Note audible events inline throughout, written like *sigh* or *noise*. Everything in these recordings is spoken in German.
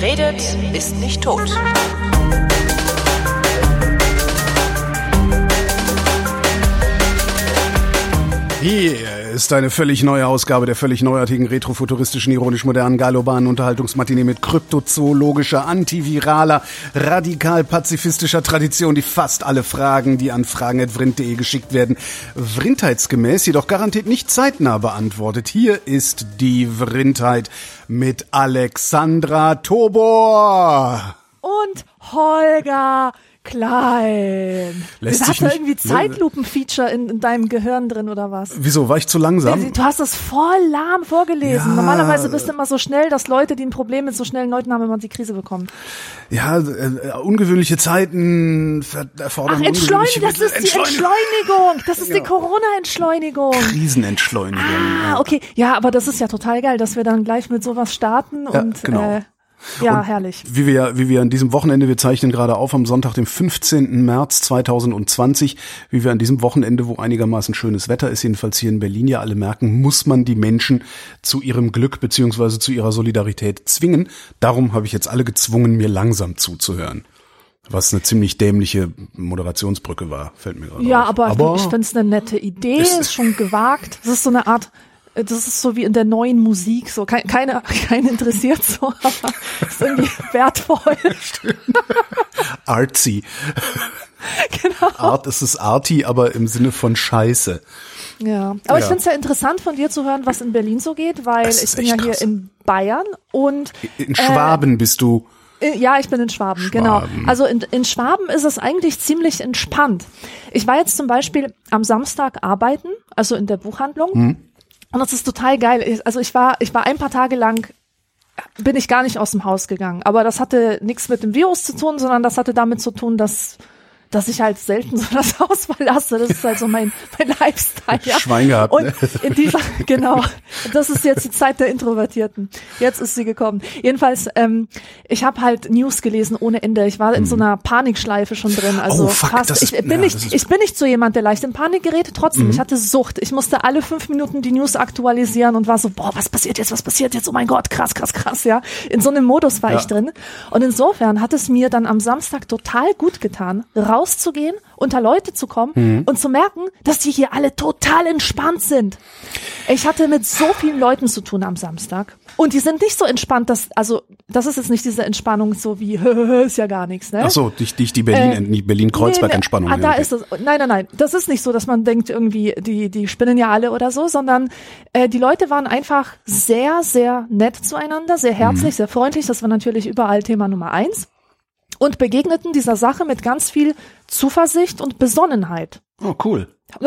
Redet, ist nicht tot. Hier ist eine völlig neue Ausgabe der völlig neuartigen, retrofuturistischen, ironisch-modernen, galobanen Unterhaltungsmatinee mit kryptozoologischer, antiviraler, radikal-pazifistischer Tradition, die fast alle Fragen, die an fragen.vrint.de geschickt werden, vrindheitsgemäß, jedoch garantiert nicht zeitnah beantwortet. Hier ist die Vrindheit mit Alexandra Tobor. Und Holger Klein. Lässt hast da irgendwie Zeitlupen-Feature in, in deinem Gehirn drin oder was? Wieso, war ich zu langsam? Du hast das voll lahm vorgelesen. Ja. Normalerweise bist du immer so schnell, dass Leute, die ein Problem mit so schnellen Leuten haben, immer die Krise bekommen. Ja, äh, ungewöhnliche Zeiten erfordern Ach, Entschleunigung, ungewöhnliche das ist die Entschleunigung. Entschleunigung. Das ist die Corona-Entschleunigung. Krisenentschleunigung. Ah, okay. Ja, aber das ist ja total geil, dass wir dann gleich mit sowas starten Ja, und genau. äh, ja, herrlich. Wie wir, ja- wie wir an diesem Wochenende, wir zeichnen gerade auf am Sonntag, dem 15. März 2020, wie wir an diesem Wochenende, wo einigermaßen schönes Wetter ist, jedenfalls hier in Berlin ja alle merken, muss man die Menschen zu ihrem Glück beziehungsweise zu ihrer Solidarität zwingen. Darum habe ich jetzt alle gezwungen, mir langsam zuzuhören. Was eine ziemlich dämliche Moderationsbrücke war, fällt mir gerade Ja, auf. aber, ich finde es eine nette Idee, Es- ist schon gewagt. Das ist so eine Art, das ist so wie in der neuen Musik, so kein, keine, *laughs* keinen interessiert so, *laughs* aber ist irgendwie *laughs* wertvoll. artsy. genau. Art ist es arty, aber im Sinne von Scheiße. Ja, aber ich Ja. finde es ja interessant von dir zu hören, was in Berlin so geht, weil ich bin ja hier krass. in Bayern und In Schwaben bist du. Äh, Ja, ich bin in Schwaben, genau. Schwaben. Also in, in Schwaben ist es eigentlich ziemlich entspannt. Ich war jetzt zum Beispiel am Samstag arbeiten, also in der Buchhandlung. Hm. Und das ist total geil. Also ich war, ich war ein paar Tage lang, bin ich gar nicht aus dem Haus gegangen. Aber das hatte nichts mit dem Virus zu tun, sondern das hatte damit zu tun, dass dass ich halt selten so das *laughs* Haus verlasse. Das ist halt so mein, mein Lifestyle. Ja. Schwein gehabt, Und ne? in dieser, *laughs* genau, das ist jetzt die Zeit der Introvertierten. Jetzt ist sie gekommen. Jedenfalls, ähm, ich habe halt News gelesen ohne Ende. Ich war in so einer Panikschleife schon drin. Also Mhm. Oh, fuck, fast. ist- ich bin ja, nicht, ich bin nicht so jemand, der leicht in Panik gerät. Trotzdem, Mhm. ich hatte Sucht. Ich musste alle fünf Minuten die News aktualisieren und war so, boah, was passiert jetzt? Was passiert jetzt? Oh mein Gott, krass, krass, krass, ja. In so einem Modus war Ja. ich drin. Und insofern hat es mir dann am Samstag total gut getan, rauszugehen, unter Leute zu kommen Mhm. und zu merken, dass die hier alle total entspannt sind. Ich hatte mit so vielen Leuten zu tun am Samstag. Und die sind nicht so entspannt, dass, also, das ist jetzt nicht diese Entspannung so wie, *laughs* ist ja gar nichts, ne? Ach so, dich, dich die Berlin, die Berlin-Kreuzberg-Entspannung. Nee, nee, ah, da okay. ist das. Nein, nein, nein. Das ist nicht so, dass man denkt irgendwie, die, die spinnen ja alle oder so, sondern äh, die Leute waren einfach sehr, sehr nett zueinander, sehr herzlich, sehr freundlich. Das war natürlich überall Thema Nummer eins. Und begegneten dieser Sache mit ganz viel Zuversicht und Besonnenheit. Oh, cool.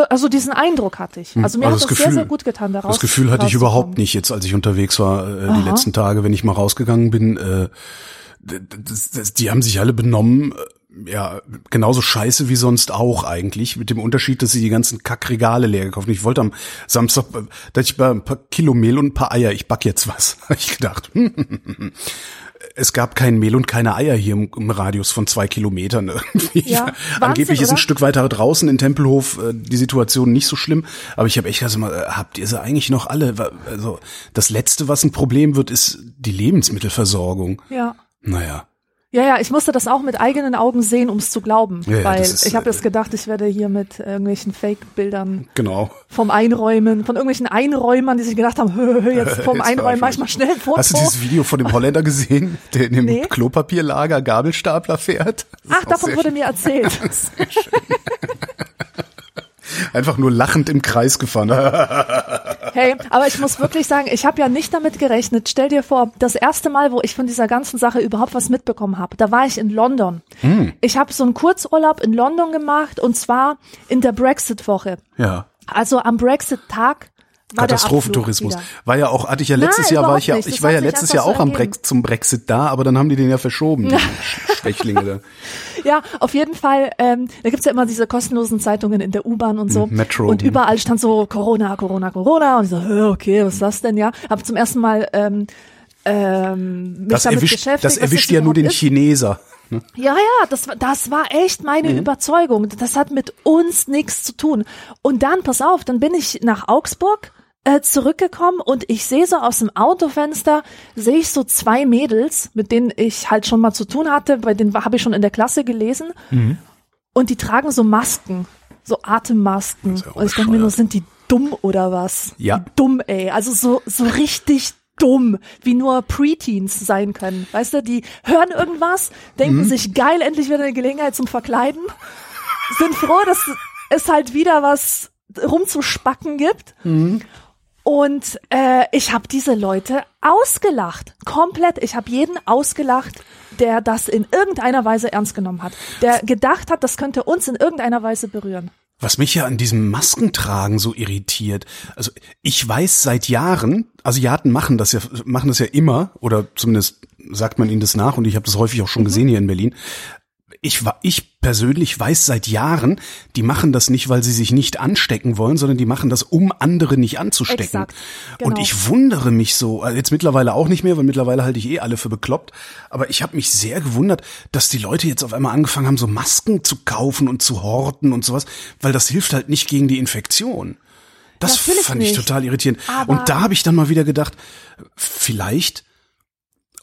Also diesen Eindruck hatte ich. Also mir Also hat das das sehr, Gefühl- sehr gut getan, daraus Das Gefühl hatte ich überhaupt nicht jetzt, als ich unterwegs war, äh, die Aha. letzten Tage, wenn ich mal rausgegangen bin. Äh, das, das, die haben sich alle benommen, äh, ja, genauso scheiße wie sonst auch eigentlich, mit dem Unterschied, dass sie die ganzen Kackregale leer gekauft haben. Ich wollte am Samstag, äh, da hatte ich bei ein paar Kilo Mehl und ein paar Eier, ich back jetzt was. *laughs* Hab ich gedacht, *laughs* es gab kein Mehl und keine Eier hier im, im Radius von zwei Kilometern. *laughs* Irgendwie. Ja, *laughs* Wahnsinn, Angeblich ist ein oder? Stück weiter draußen in Tempelhof äh, die Situation nicht so schlimm, aber ich habe echt also mal, äh, habt ihr sie eigentlich noch alle? Also das letzte, was ein Problem wird, ist die Lebensmittelversorgung. Ja. Naja, Ja, ja, ich musste das auch mit eigenen Augen sehen, um es zu glauben. Ja, weil ist, ich habe äh, jetzt gedacht, ich werde hier mit irgendwelchen Fake-Bildern genau. vom Einräumen, von irgendwelchen Einräumern, die sich gedacht haben, *laughs* hö, hö, jetzt vom Jetzt Einräumen mach ich mal schnell ein Foto. Hast du dieses Video von dem Holländer gesehen, der in dem Nee. Klopapierlager Gabelstapler fährt? Ach, davon sehr wurde mir erzählt. *laughs* schön. Einfach nur lachend im Kreis gefahren. *laughs* Hey, aber ich muss wirklich sagen, ich habe ja nicht damit gerechnet. Stell dir vor, das erste Mal, wo ich von dieser ganzen Sache überhaupt was mitbekommen habe, da war ich in London. Hm. Ich habe so einen Kurzurlaub in London gemacht und zwar in der Brexit-Woche. ja. Also am Brexit-Tag Katastrophentourismus. War ja auch, hatte ich ja letztes Nein, Jahr, war ich ja, nicht. ich Das war ja letztes Jahr so auch am. Brex, zum Brexit da, aber dann haben die den ja verschoben, die *laughs* Schwächlinge da. Ja, auf jeden Fall. Ähm, da gibt's ja immer diese kostenlosen Zeitungen in der U-Bahn und so. Mhm, Metro, Und überall stand so Corona, Corona, Corona. Und ich so, okay, was ist das denn, ja? Hab zum ersten Mal ähm, ähm, mich Das damit erwischt, beschäftigt. das erwischt ja nur den ist. Chineser. Ne? Ja, ja, das, war- das war echt meine Mhm. Überzeugung. Das hat mit uns nichts zu tun. Und dann, pass auf, dann bin ich nach Augsburg äh, zurückgekommen und ich sehe so aus dem Autofenster, sehe ich so zwei Mädels, mit denen ich halt schon mal zu tun hatte, bei denen habe ich schon in der Klasse gelesen. Mhm. Und die tragen so Masken, so Atemmasken. ja und ich denke mir nur, sind die dumm oder was? Ja. Dumm, ey. Also so, so richtig dumm, wie nur Preteens sein können. Weißt du, die hören irgendwas, denken Mhm. sich geil, endlich wieder eine Gelegenheit zum Verkleiden, sind froh, dass es halt wieder was rumzuspacken gibt. Und äh, ich habe diese Leute ausgelacht, komplett. Ich habe jeden ausgelacht, der das in irgendeiner Weise ernst genommen hat, der gedacht hat, das könnte uns in irgendeiner Weise berühren. Was mich ja an diesem Maskentragen so irritiert, also ich weiß seit Jahren, Asiaten machen das ja, machen das ja immer, oder zumindest sagt man ihnen das nach, und ich habe das häufig auch schon gesehen hier in Berlin. Ich, wa- ich persönlich weiß seit Jahren, die machen das nicht, weil sie sich nicht anstecken wollen, sondern die machen das, um andere nicht anzustecken. Exakt, Und genau. ich wundere mich so, äh, jetzt mittlerweile auch nicht mehr, weil mittlerweile halte ich eh alle für bekloppt, aber ich habe mich sehr gewundert, dass die Leute jetzt auf einmal angefangen haben, so Masken zu kaufen und zu horten und sowas, weil das hilft halt nicht gegen die Infektion. Das Natürlich fand ich nicht. total irritierend. Aber- und da habe ich dann mal wieder gedacht, vielleicht,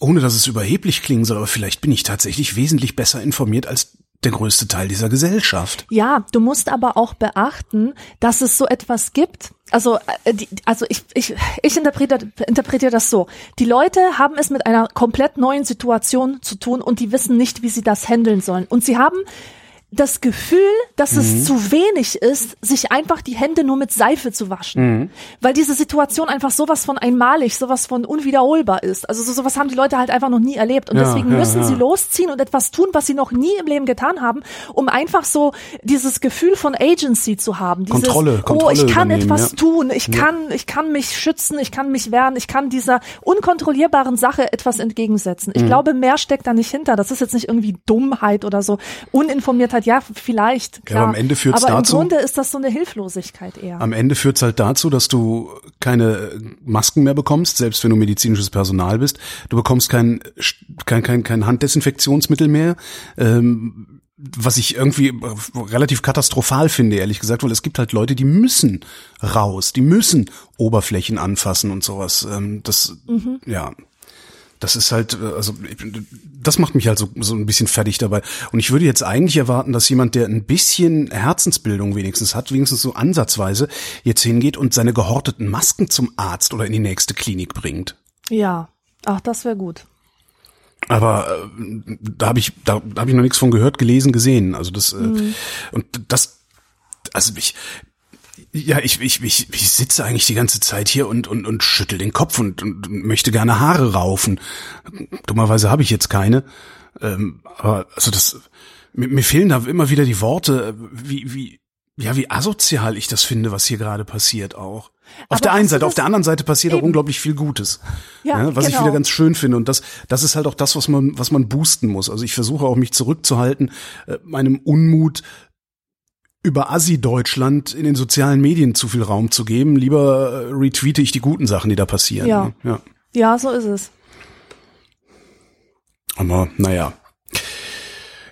ohne dass es überheblich klingen soll, aber vielleicht bin ich tatsächlich wesentlich besser informiert als der größte Teil dieser Gesellschaft. Ja, du musst aber auch beachten, dass es so etwas gibt. Also, äh, also ich, ich, ich interpretiere, interpretiere das so. Die Leute haben es mit einer komplett neuen Situation zu tun und die wissen nicht, wie sie das handeln sollen. Und sie haben das Gefühl, dass es zu wenig ist, sich einfach die Hände nur mit Seife zu waschen. Weil diese Situation einfach sowas von einmalig, sowas von unwiederholbar ist. Also so, sowas haben die Leute halt einfach noch nie erlebt. Und Ja, deswegen ja, müssen ja. sie losziehen und etwas tun, was sie noch nie im Leben getan haben, um einfach so dieses Gefühl von Agency zu haben. Dieses, Kontrolle, oh, Kontrolle ich kann etwas tun, ich kann, ich kann mich schützen, ich kann mich wehren, ich kann dieser unkontrollierbaren Sache etwas entgegensetzen. Mhm. Ich glaube, mehr steckt da nicht hinter. Das ist jetzt nicht irgendwie Dummheit oder so. Uninformiertheit, ja, vielleicht. Klar. aber am Ende führt's Aber dazu- im Grunde ist das so eine Hilflosigkeit eher. Am Ende führt's halt dazu, dass du keine Masken mehr bekommst, selbst wenn du medizinisches Personal bist. Du bekommst kein, kein, kein, kein Handdesinfektionsmittel mehr. Ähm, was ich irgendwie äh, relativ katastrophal finde, ehrlich gesagt, weil es gibt halt Leute, die müssen raus, die müssen Oberflächen anfassen und sowas. Ähm, das, ja, das ist halt, äh, also das macht mich halt so, so ein bisschen fertig dabei. Und ich würde jetzt eigentlich erwarten, dass jemand, der ein bisschen Herzensbildung wenigstens hat, wenigstens so ansatzweise, jetzt hingeht und seine gehorteten Masken zum Arzt oder in die nächste Klinik bringt. Ja. Ach, das wäre gut. Aber äh, da habe ich, da habe ich noch nichts von gehört, gelesen, gesehen. Also das äh, und das, also ich, ja, ich, ich, ich, ich sitze eigentlich die ganze Zeit hier und und und schüttel den Kopf und, und möchte gerne Haare raufen. Dummerweise habe ich jetzt keine. Ähm, aber also das, mir, mir fehlen da immer wieder die Worte, wie wie ja wie asozial ich das finde, was hier gerade passiert auch. Auf Aber der einen Seite, auf der anderen Seite passiert auch unglaublich viel Gutes. Ja, was ich genau. wieder ganz schön finde und das das ist halt auch das, was man was man boosten muss. Also ich versuche auch mich zurückzuhalten, äh, meinem Unmut über Assi-Deutschland in den sozialen Medien zu viel Raum zu geben. Lieber äh, retweete ich die guten Sachen, die da passieren. Ja. ne? ja. Ja, so ist es. Aber naja.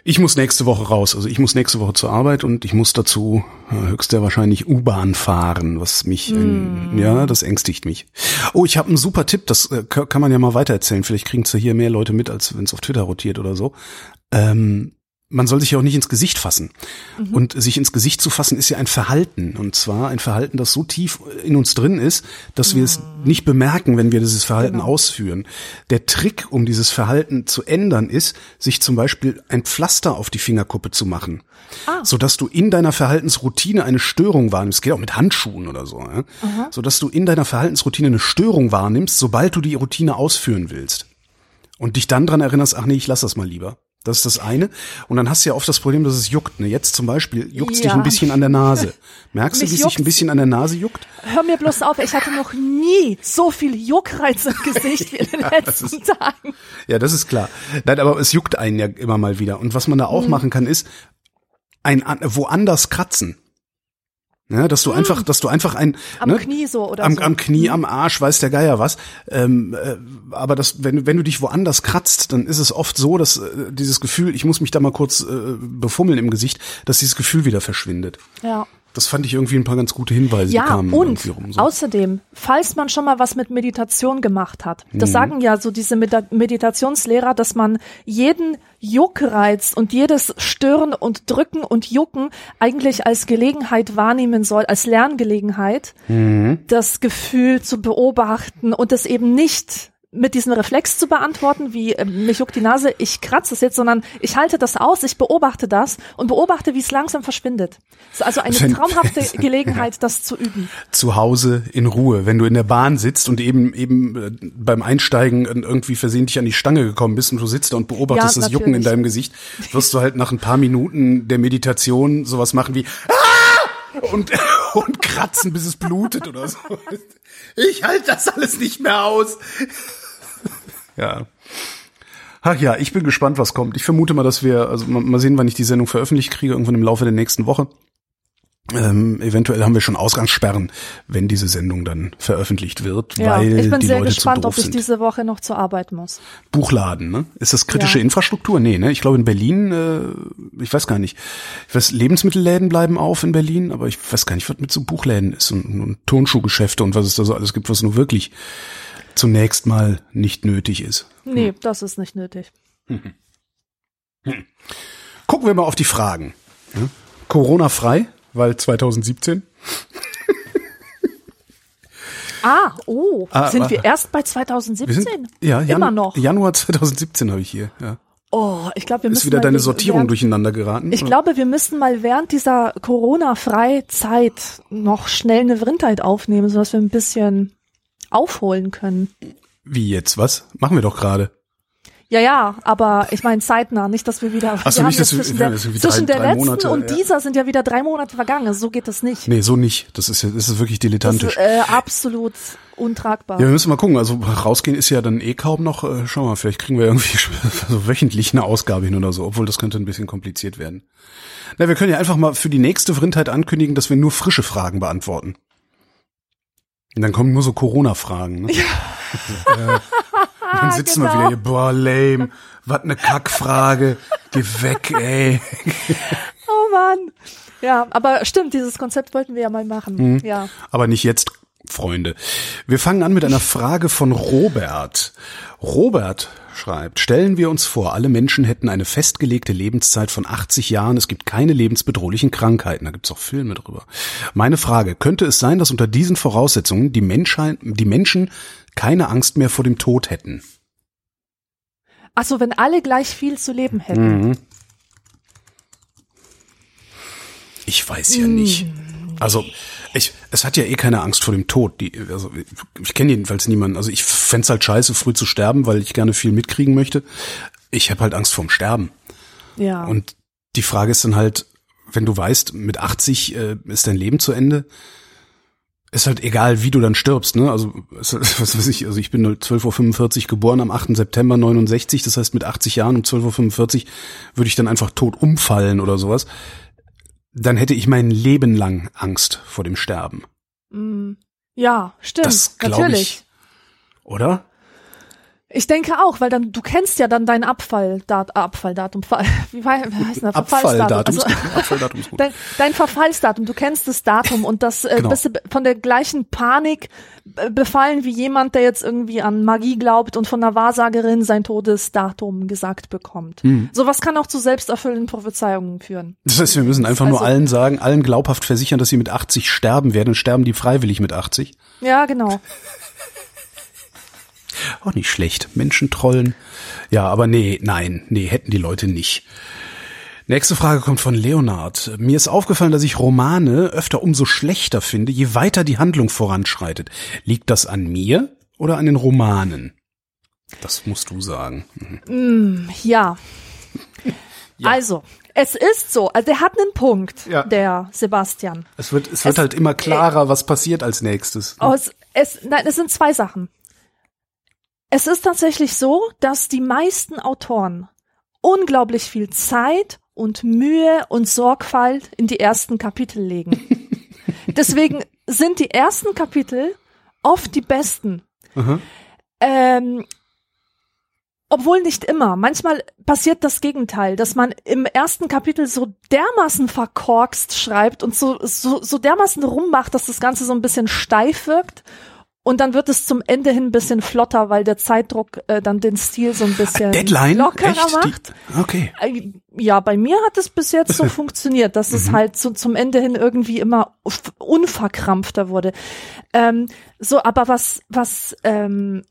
Ich muss nächste Woche raus. Also ich muss nächste Woche zur Arbeit und ich muss dazu äh, höchst sehr wahrscheinlich U-Bahn fahren, was mich, Hm. äh, ja, das ängstigt mich. Oh, ich habe einen super Tipp, das äh, ka- kann man ja mal weitererzählen. Vielleicht kriegen es ja hier mehr Leute mit, als wenn es auf Twitter rotiert oder so. Ähm, man soll sich ja auch nicht ins Gesicht fassen. Und sich ins Gesicht zu fassen ist ja ein Verhalten. Und zwar ein Verhalten, das so tief in uns drin ist, dass wir es nicht bemerken, wenn wir dieses Verhalten ausführen. Der Trick, um dieses Verhalten zu ändern, ist, sich zum Beispiel ein Pflaster auf die Fingerkuppe zu machen. Sodass du in deiner Verhaltensroutine eine Störung wahrnimmst. Geht auch mit Handschuhen oder so. Ja? Sodass du in deiner Verhaltensroutine eine Störung wahrnimmst, sobald du die Routine ausführen willst. Und dich dann dran erinnerst, ach nee, ich lass das mal lieber. Das ist das eine. Und dann hast du ja oft das Problem, dass es juckt. Ne? Jetzt zum Beispiel juckt's dich Ja. ein bisschen an der Nase. *laughs* Merkst du, Mich wie es sich ein bisschen an der Nase juckt? Hör mir bloß auf, ich hatte noch nie so viel Juckreiz im Gesicht wie in den *laughs* letzten Tagen. Ja, das ist klar. Nein, aber es juckt einen ja immer mal wieder. Und was man da auch Mhm. machen kann, ist ein an- woanders kratzen. Ja, dass du einfach, dass du einfach ein Mhm. Am ne, Knie so oder am, so. am Knie, am Arsch, weiß der Geier was. Ähm, äh, aber das, wenn, wenn du dich woanders kratzt, dann ist es oft so, dass äh, dieses Gefühl, ich muss mich da mal kurz äh, befummeln im Gesicht, dass dieses Gefühl wieder verschwindet. Ja. Das fand ich irgendwie ein paar ganz gute Hinweise. Ja, und rum, so. außerdem, falls man schon mal was mit Meditation gemacht hat, Mhm. das sagen ja so diese Meditationslehrer, dass man jeden Juckreiz und jedes Stören und Drücken und Jucken eigentlich als Gelegenheit wahrnehmen soll, als Lerngelegenheit, Mhm. das Gefühl zu beobachten und es eben nicht mit diesem Reflex zu beantworten, wie äh, mich juckt die Nase, ich kratze es jetzt, sondern ich halte das aus, ich beobachte das und beobachte, wie es langsam verschwindet. Es ist also eine Wenn- traumhafte *laughs* Gelegenheit, das zu üben. zu Hause in Ruhe, wenn du in der Bahn sitzt und eben eben äh, beim Einsteigen irgendwie versehentlich an die Stange gekommen bist und du sitzt da und beobachtest Ja, das Jucken in deinem Gesicht, wirst du halt nach ein paar Minuten der Meditation sowas machen wie "Ah!" und *laughs* und kratzen, bis es blutet oder so. *laughs* Ich halte das alles nicht mehr aus. Ja. Ach ja, ich bin gespannt, was kommt. Ich vermute mal, dass wir, also mal sehen, wann ich die Sendung veröffentlicht kriege, irgendwann im Laufe der nächsten Woche. Ähm, eventuell haben wir schon Ausgangssperren, wenn diese Sendung dann veröffentlicht wird, Ja, weil ich bin die sehr Leute gespannt, zu doof ob ich sind. diese Woche noch zur Arbeit muss. Buchladen, ne? Ist das kritische Ja. Infrastruktur? Nee, ne? Ich glaube in Berlin, äh, ich weiß gar nicht. Ich weiß, Lebensmittelläden bleiben auf in Berlin, aber ich weiß gar nicht, was mit so Buchläden ist und, und Turnschuhgeschäfte und was es da so alles gibt, was nur wirklich zunächst mal nicht nötig ist. Nee, das ist nicht nötig. *laughs* Gucken wir mal auf die Fragen. Ja? Corona-frei, weil 2017. *laughs* Ah, oh, Ah, sind ah, wir erst bei Wir 2017? sind, ja, Jan, Immer noch. Januar 2017 habe ich hier. Ja. Oh, ich glaube, wir müssen Ist wieder deine Sortierung während, durcheinander geraten? Ich glaube, wir müssten mal während dieser Corona-Freizeit noch schnell eine Vrindheit aufnehmen, sodass wir ein bisschen aufholen können. Wie jetzt? Was? Machen wir doch gerade. Ja, ja, aber ich meine zeitnah, nicht, dass wir wieder. Ach so, wir nicht, haben dass wir- zwischen der, das zwischen drei- der drei letzten Monate, und ja. dieser sind ja wieder drei Monate vergangen. So geht das nicht. Nee, so nicht. Das ist, ja- das ist wirklich das dilettantisch. ist äh, absolut untragbar. Ja, wir müssen mal gucken. Also rausgehen ist ja dann eh kaum noch. Äh, schau mal, vielleicht kriegen wir irgendwie *laughs* so wöchentlich eine Ausgabe hin oder so, obwohl das könnte ein bisschen kompliziert werden. Na, wir können ja einfach mal für die nächste Vrindheit ankündigen, dass wir nur frische Fragen beantworten. Und dann kommen nur so Corona-Fragen. Ne? Ja. Und *laughs* dann sitzen wir genau. wieder hier, boah, lame, was ne Kackfrage, geh weg, ey. *laughs* Oh Mann. Ja, aber stimmt, dieses Konzept wollten wir ja mal machen. Mhm. Ja. Aber nicht jetzt, Freunde. Wir fangen an mit einer Frage von Robert. Robert schreibt, stellen wir uns vor, alle Menschen hätten eine festgelegte Lebenszeit von 80 Jahren, es gibt keine lebensbedrohlichen Krankheiten, da gibt's auch Filme drüber. Meine Frage, könnte es sein, dass unter diesen Voraussetzungen die, Menschheit, die Menschen keine Angst mehr vor dem Tod hätten? Ach so, wenn alle gleich viel zu leben hätten. Mhm. Ich weiß ja nicht. Also ich, es hat ja eh keine Angst vor dem Tod. Die, also ich kenne jedenfalls niemanden. Also ich fänd's halt scheiße, früh zu sterben, weil ich gerne viel mitkriegen möchte. Ich habe halt Angst vorm Sterben. Ja. Und die Frage ist dann halt, wenn du weißt, mit 80 äh, ist dein Leben zu Ende, ist halt egal, wie du dann stirbst, ne? Also, halt- was weiß ich, also ich bin halt 12.45 Uhr geboren am 8. September 69, das heißt mit 80 Jahren um 12.45 Uhr würde ich dann einfach tot umfallen oder sowas. Dann hätte ich mein Leben lang Angst vor dem Sterben. Mm. ja, stimmt. Das glaub natürlich. ich. Oder? Ich denke auch, weil dann du kennst ja dann dein Abfalldat Abfalldatum. Ver- *laughs* Wie, heißt das? Abfalldatum. Also. *laughs* Abfalldatum ist gut. dein, dein Verfallsdatum, du kennst das Datum und das äh, Genau. bist du von der gleichen Panik äh, befallen wie jemand, der jetzt irgendwie an Magie glaubt und von einer Wahrsagerin sein Todesdatum gesagt bekommt. Hm. Sowas kann auch zu selbsterfüllenden Prophezeiungen führen. Das heißt, wir müssen einfach nur Also- allen sagen, allen glaubhaft versichern, dass sie mit 80 sterben werden und sterben die freiwillig mit 80. Ja, genau. *laughs* Auch nicht schlecht. Menschen trollen. Ja, aber nee, nein, nee, hätten die Leute nicht. Nächste Frage kommt von Leonard. Mir ist aufgefallen, dass ich Romane öfter umso schlechter finde, je weiter die Handlung voranschreitet. Liegt das an mir oder an den Romanen? Das musst du sagen. Mhm. *laughs* Ja. Also, es ist so, also der hat einen Punkt, Ja. der Sebastian. Es wird, es wird halt immer klarer, was passiert als nächstes. Aus, es, nein, es sind zwei Sachen. Es ist tatsächlich so, dass die meisten Autoren unglaublich viel Zeit und Mühe und Sorgfalt in die ersten Kapitel legen. *laughs* Deswegen sind die ersten Kapitel oft die besten. Ähm, Obwohl nicht immer. Manchmal passiert das Gegenteil, dass man im ersten Kapitel so dermaßen verkorkst schreibt und so, so, so dermaßen rummacht, dass das Ganze so ein bisschen steif wirkt. Und dann wird es zum Ende hin ein bisschen flotter, weil der Zeitdruck äh, dann den Stil so ein bisschen Deadline? lockerer Echt? macht. Die, okay. Äh, Ja, bei mir hat es bis jetzt so *laughs* funktioniert, dass es halt so zum Ende hin irgendwie immer unverkrampfter wurde. Ähm, so, aber was, was, ähm,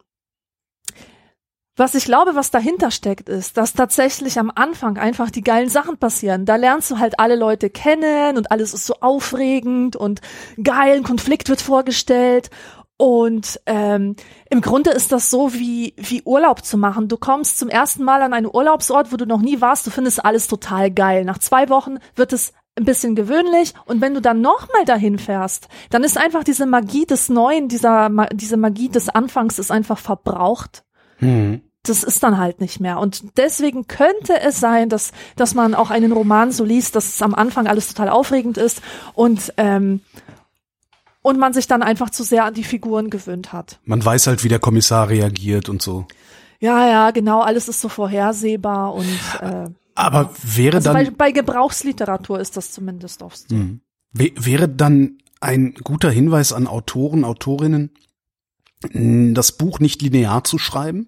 was ich glaube, was dahinter steckt, ist, dass tatsächlich am Anfang einfach die geilen Sachen passieren. Da lernst du halt alle Leute kennen und alles ist so aufregend und geil, ein Konflikt wird vorgestellt. Und ähm, im Grunde ist das so wie, wie Urlaub zu machen. Du kommst zum ersten Mal an einen Urlaubsort, wo du noch nie warst, du findest alles total geil. Nach zwei Wochen wird es ein bisschen gewöhnlich und wenn du dann nochmal dahin fährst, dann ist einfach diese Magie des Neuen, dieser, diese Magie des Anfangs ist einfach verbraucht Hm. das ist dann halt nicht mehr. Und deswegen könnte es sein, dass, dass man auch einen Roman so liest, dass es am Anfang alles total aufregend ist und, ähm, und man sich dann einfach zu sehr an die Figuren gewöhnt hat. Man weiß halt, wie der Kommissar reagiert und so. Ja, ja, genau, alles ist so vorhersehbar und äh, Aber wäre also bei, dann, bei Gebrauchsliteratur ist das zumindest oft so. wä- wäre dann ein guter Hinweis an Autoren, Autorinnen, das Buch nicht linear zu schreiben?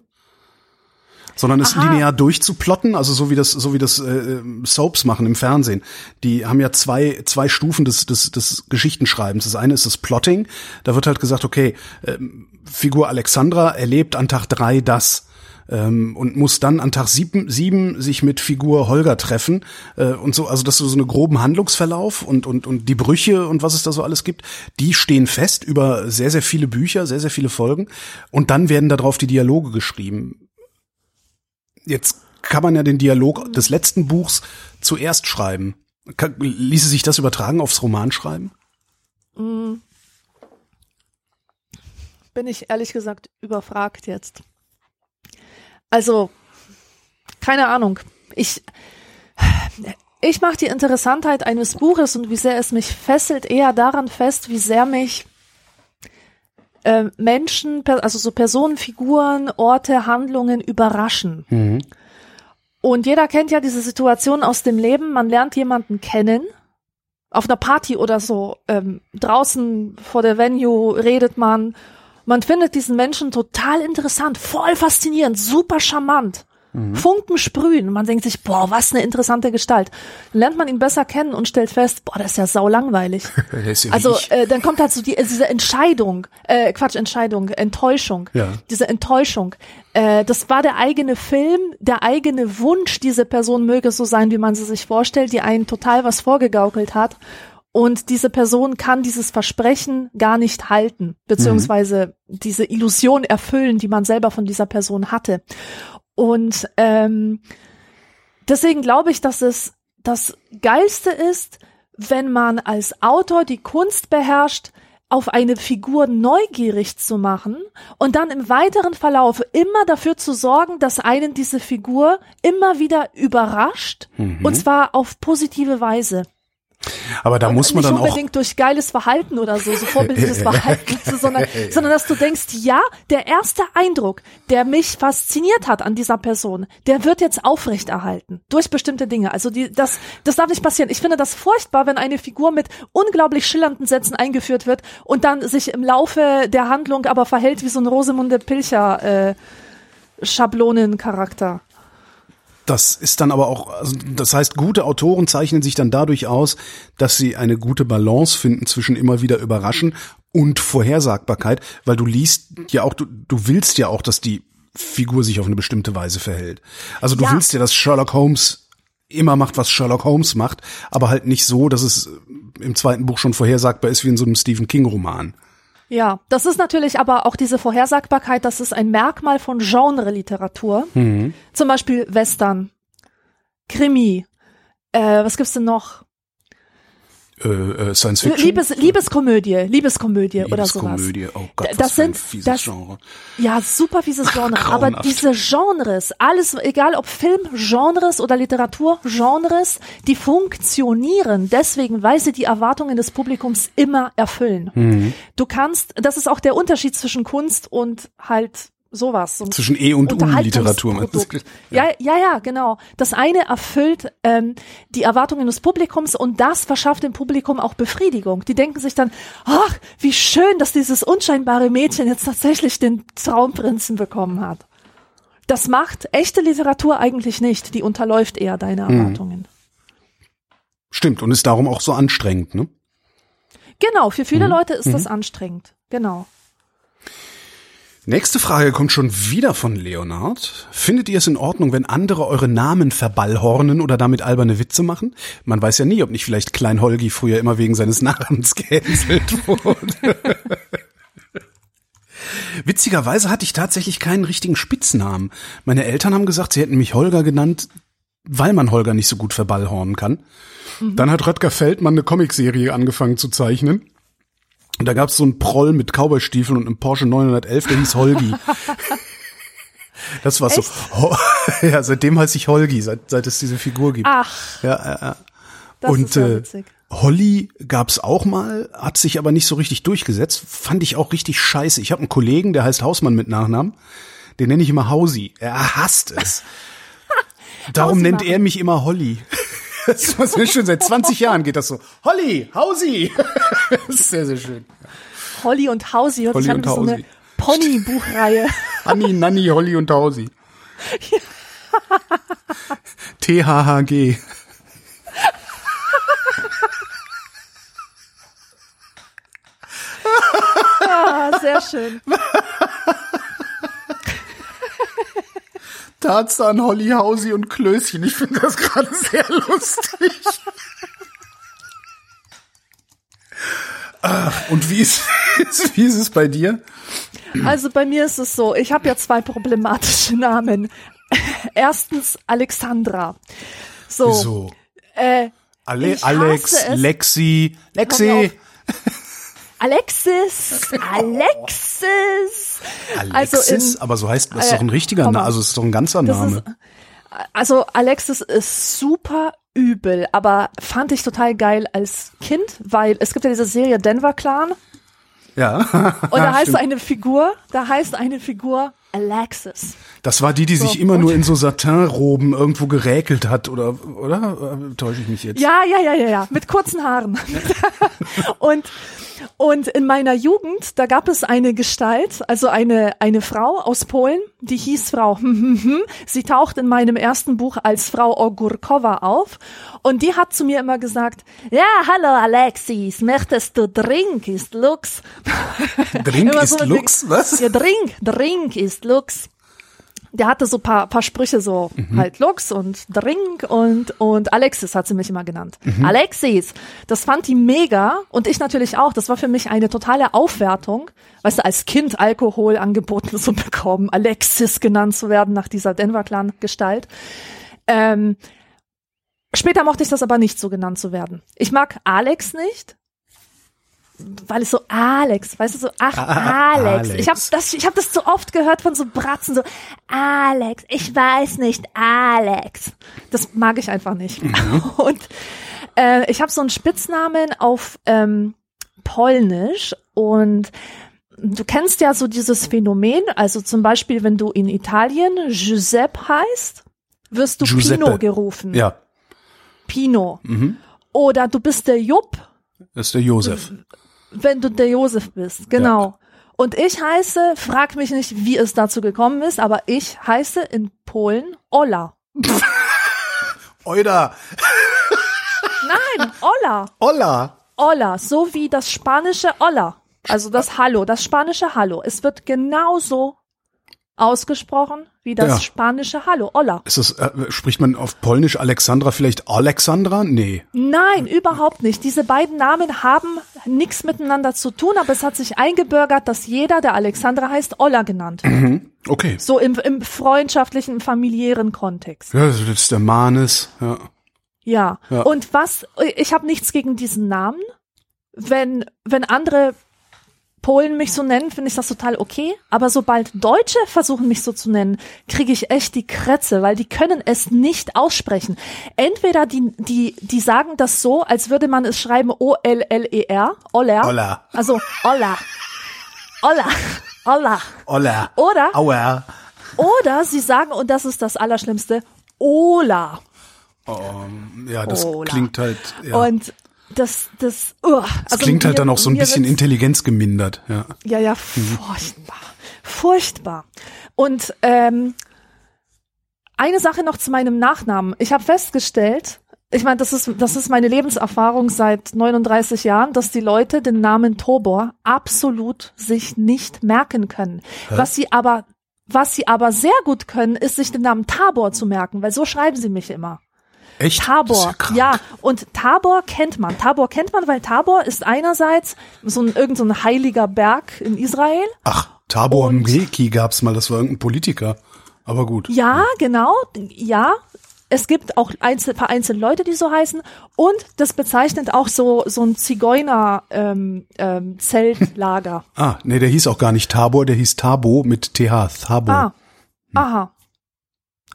Sondern es Aha. linear durchzuplotten, also so wie das, so wie das äh, Soaps machen im Fernsehen. Die haben ja zwei zwei Stufen des des, des Geschichtenschreibens. Das eine ist das Plotting. Da wird halt gesagt, okay, ähm, Figur Alexandra erlebt an Tag drei das ähm, und muss dann an Tag sieben, sieben sich mit Figur Holger treffen äh, und so, also dass du so einen groben Handlungsverlauf und und und die Brüche und was es da so alles gibt, die stehen fest über sehr sehr viele Bücher, sehr sehr viele Folgen und dann werden darauf die Dialoge geschrieben. Jetzt kann man ja den Dialog des letzten Buchs zuerst schreiben. Kann, ließe sich das übertragen aufs Romanschreiben? Bin ich ehrlich gesagt überfragt jetzt. Also, keine Ahnung. Ich, ich mache die Interessantheit eines Buches und wie sehr es mich fesselt, eher daran fest, wie sehr mich äh, Menschen, also so Personen, Figuren, Orte, Handlungen überraschen. Und jeder kennt ja diese Situation aus dem Leben. Man lernt jemanden kennen. Auf einer Party oder so. Ähm, draußen vor der Venue redet man. Man findet diesen Menschen total interessant, voll faszinierend, super charmant. Funken sprühen. Und man denkt sich, boah, was eine interessante Gestalt. Dann lernt man ihn besser kennen und stellt fest, boah, das ist ja sau langweilig. Ja *laughs* Also äh, dann kommt halt so die, diese Entscheidung, äh, Quatsch, Entscheidung, Enttäuschung. Ja. Diese Enttäuschung. Äh, das war der eigene Film, der eigene Wunsch, diese Person möge so sein, wie man sie sich vorstellt, die einen total was vorgegaukelt hat. Und diese Person kann dieses Versprechen gar nicht halten, beziehungsweise diese Illusion erfüllen, die man selber von dieser Person hatte. Und ähm, deswegen glaube ich, dass es das Geilste ist, wenn man als Autor die Kunst beherrscht, auf eine Figur neugierig zu machen und dann im weiteren Verlauf immer dafür zu sorgen, dass einen diese Figur immer wieder überrascht und zwar auf positive Weise. Aber da muss man nicht dann auch unbedingt durch geiles Verhalten oder so, so vorbildliches *laughs* Verhalten, so, *laughs* sondern, sondern dass du denkst, ja, der erste Eindruck, der mich fasziniert hat an dieser Person, der wird jetzt aufrechterhalten durch bestimmte Dinge. Also die, das, das darf nicht passieren. Ich finde das furchtbar, wenn eine Figur mit unglaublich schillernden Sätzen eingeführt wird und dann sich im Laufe der Handlung aber verhält wie so ein Rosemunde Pilcher äh, Schablonencharakter. Das ist dann aber auch, also das heißt, gute Autoren zeichnen sich dann dadurch aus, dass sie eine gute Balance finden zwischen immer wieder überraschen und Vorhersagbarkeit, weil du liest ja auch, du, du willst ja auch, dass die Figur sich auf eine bestimmte Weise verhält. Also du Ja. willst ja, dass Sherlock Holmes immer macht, was Sherlock Holmes macht, aber halt nicht so, dass es im zweiten Buch schon vorhersagbar ist wie in so einem Stephen King Roman. Ja, das ist natürlich aber auch diese Vorhersagbarkeit, das ist ein Merkmal von Genre-Literatur. Zum Beispiel Western, Krimi, äh, was gibt's denn noch? Äh, äh, Science Fiction. Liebes, Liebeskomödie, Liebeskomödie oder sowas. Liebeskomödie. Oh Gott, was das ein sind, fieses das, Genre. ja, super fieses Genre. Aber grauenhaft. diese Genres, alles, egal ob Filmgenres oder Literaturgenres, die funktionieren deswegen, weil sie die Erwartungen des Publikums immer erfüllen. Mhm. Du kannst, das ist auch der Unterschied zwischen Kunst und halt sowas. So Zwischen E und U-Literatur. Unterhaltungsprodukt. *laughs* Ja, ja, ja, genau. Das eine erfüllt ähm, die Erwartungen des Publikums und das verschafft dem Publikum auch Befriedigung. Die denken sich dann, ach, wie schön, dass dieses unscheinbare Mädchen jetzt tatsächlich den Traumprinzen bekommen hat. Das macht echte Literatur eigentlich nicht. Die unterläuft eher deine Erwartungen. Stimmt, und ist darum auch so anstrengend, ne? Genau, für viele Leute ist das anstrengend. Genau. Nächste Frage kommt schon wieder von Leonard. Findet ihr es in Ordnung, wenn andere eure Namen verballhornen oder damit alberne Witze machen? Man weiß ja nie, ob nicht vielleicht Klein Holgi früher immer wegen seines *laughs* Namens gehänselt wurde. *laughs* Witzigerweise hatte ich tatsächlich keinen richtigen Spitznamen. Meine Eltern haben gesagt, sie hätten mich Holger genannt, weil man Holger nicht so gut verballhornen kann. Dann hat Röttger Feldmann eine Comicserie angefangen zu zeichnen. Und da gab es so einen Proll mit Cowboystiefeln und einem Porsche 911, der hieß Holgi. Das war so. *laughs* Ja, seitdem heiße ich Holgi, seit, seit es diese Figur gibt. Ach, Ja, ja, ja. das und ist ja äh, witzig. Holly gab's auch mal, hat sich aber nicht so richtig durchgesetzt. Fand ich auch richtig scheiße. Ich habe einen Kollegen, der heißt Hausmann mit Nachnamen. Den nenne ich immer Hausi. Er hasst es. *laughs* Darum nennt er mich immer Holly. Das ist mir schon seit 20 Jahren geht das so. Holly, Hausi. *laughs* Das ist sehr, sehr schön. Holly und Hausi hört Holly sich an und wie so eine Hausi. Pony-Buchreihe. *laughs* Anni, Nanni, Holly und Hausi. *laughs* THHG. ah, sehr schön. Tarzan, Holly, Hausi und Klößchen. Ich finde das gerade sehr lustig. Ah, Und wie ist, wie ist es bei dir? Also bei mir ist es so, ich habe ja zwei problematische Namen. Erstens Alexandra. So. Wieso? Äh, Ale Alex, es. Lexi, Lexi. Alexis, Alexis. Alexis, Also in, aber so heißt das ist äh, doch ein richtiger komm mal. Name, also es ist doch ein ganzer Name. ist, also Alexis ist super übel, aber fand ich total geil als Kind, weil es gibt ja diese Serie Denver Clan ja. und da *laughs* heißt eine Figur, da heißt eine Figur Alexis. Das war die, die sich So, immer und- nur in so Satinroben irgendwo geräkelt hat, oder, oder? Äh, Täusche ich mich jetzt? Ja, ja, ja, ja, ja, mit kurzen Haaren. *laughs* und und in meiner Jugend, da gab es eine Gestalt, also eine eine Frau aus Polen, die hieß Frau. Sie taucht in meinem ersten Buch als Frau Ogurkowa auf und die hat zu mir immer gesagt: Ja, hallo Alexis, möchtest du Drink ist Lux? Drink *laughs* ist so mit- Lux, was? Ja, Drink, Drink ist Lux. Der hatte so paar, paar Sprüche so halt Lux und Drink und und Alexis hat sie mich immer genannt. Alexis, das fand die mega und ich natürlich auch. Das war für mich eine totale Aufwertung, weißt du, als Kind Alkohol angeboten zu bekommen, Alexis genannt zu werden nach dieser Denver Clan Gestalt. Ähm, später mochte ich das aber nicht so genannt zu werden. Ich mag Alex nicht, weil es so Alex, weißt du, so ach Ah, Alex. Alex. Ich habe das, ich habe das so oft gehört von so Bratzen, so Alex. Ich weiß nicht, Alex. Das mag ich einfach nicht. *laughs* Und äh, ich habe so einen Spitznamen auf ähm, Polnisch und du kennst ja so dieses Phänomen. Also zum Beispiel, wenn du in Italien Giuseppe heißt, wirst du Giuseppe. Pino gerufen. Ja, Pino. Oder du bist der Jupp, das ist der Josef. Wenn du der Josef bist, genau. Und ich heiße, frag mich nicht, wie es dazu gekommen ist, aber ich heiße in Polen Ola. *laughs* Oida, Nein, Ola. Olla. Ola, so wie das spanische Ola. Also das Hallo, das spanische Hallo. Es wird genauso ausgesprochen wie das Ja. spanische Hallo, Ola. Ist das, äh, spricht man auf Polnisch Alexandra vielleicht Alexandra? Nee. Nein, überhaupt nicht. Diese beiden Namen haben nichts miteinander zu tun, aber es hat sich eingebürgert, dass jeder, der Alexandra heißt, Ola genannt. wird. Okay. So im, im freundschaftlichen, familiären Kontext. Ja, das ist der Manes, ja. Ja. Ja. Und was, ich habe nichts gegen diesen Namen. Wenn, wenn andere Polen mich so nennen, finde ich das total okay. Aber sobald Deutsche versuchen, mich so zu nennen, kriege ich echt die Krätze, weil die können es nicht aussprechen. Entweder die, die, die sagen das so, als würde man es schreiben O-L-L-E-R, Oller. Olla. Also Olla. Olla. Holla. Olla. Oder, Aua. oder sie sagen, und das ist das Allerschlimmste, Ola. Ja, das Ola. klingt halt, ja. Und das, das, uh, das klingt halt dann auch so ein bisschen in Intelligenz gemindert, ja. Ja, ja, furchtbar. Furchtbar. Und ähm, eine Sache noch zu meinem Nachnamen. Ich habe festgestellt, ich meine, das ist, das ist meine Lebenserfahrung seit 39 Jahren, dass die Leute den Namen Tobor absolut sich nicht merken können. Was sie aber, was sie aber sehr gut können, ist sich den Namen Tabor zu merken, weil so schreiben sie mich immer. Echt? Tabor, ja, ja, und Tabor kennt man. Tabor kennt man, weil Tabor ist einerseits so ein irgend so ein heiliger Berg in Israel. Ach, Tabor Und- Mbeki gab's mal, das war irgendein Politiker. Aber gut. Ja, genau, ja. Es gibt auch einzel, vereinzelte Leute, die so heißen. Und das bezeichnet auch so, so ein Zigeuner, ähm, ähm, Zeltlager. Ah, nee, der hieß auch gar nicht Tabor, der hieß Tabo mit TH. Tabo. ah, aha.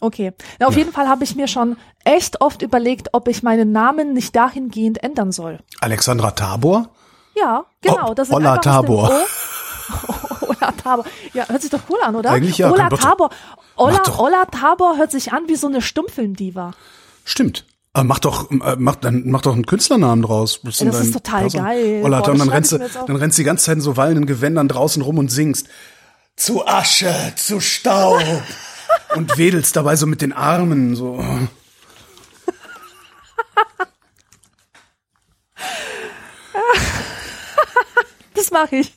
Okay. Na, auf jeden Fall habe ich mir schon echt oft überlegt, ob ich meinen Namen nicht dahingehend ändern soll. Alexandra Tabor? Ja, genau. Oh, Das ist Ola Tabor. O- *laughs* Ola Tabor. Ja, hört sich doch cool an, oder? Eigentlich ja, Ola Tabor. Ola. Ola Tabor hört sich an wie so eine Stummfilmdiva. Stimmt. Aber mach doch, äh, mach, dann mach doch einen Künstlernamen draus. Ja, das ist total geil. Ola, Boah, dann rennst du, dann rennst du die ganze Zeit in so wallenden Gewändern draußen rum und singst. Zu Asche, zu Staub. *laughs* und wedelst dabei so mit den Armen, so. Das mache ich.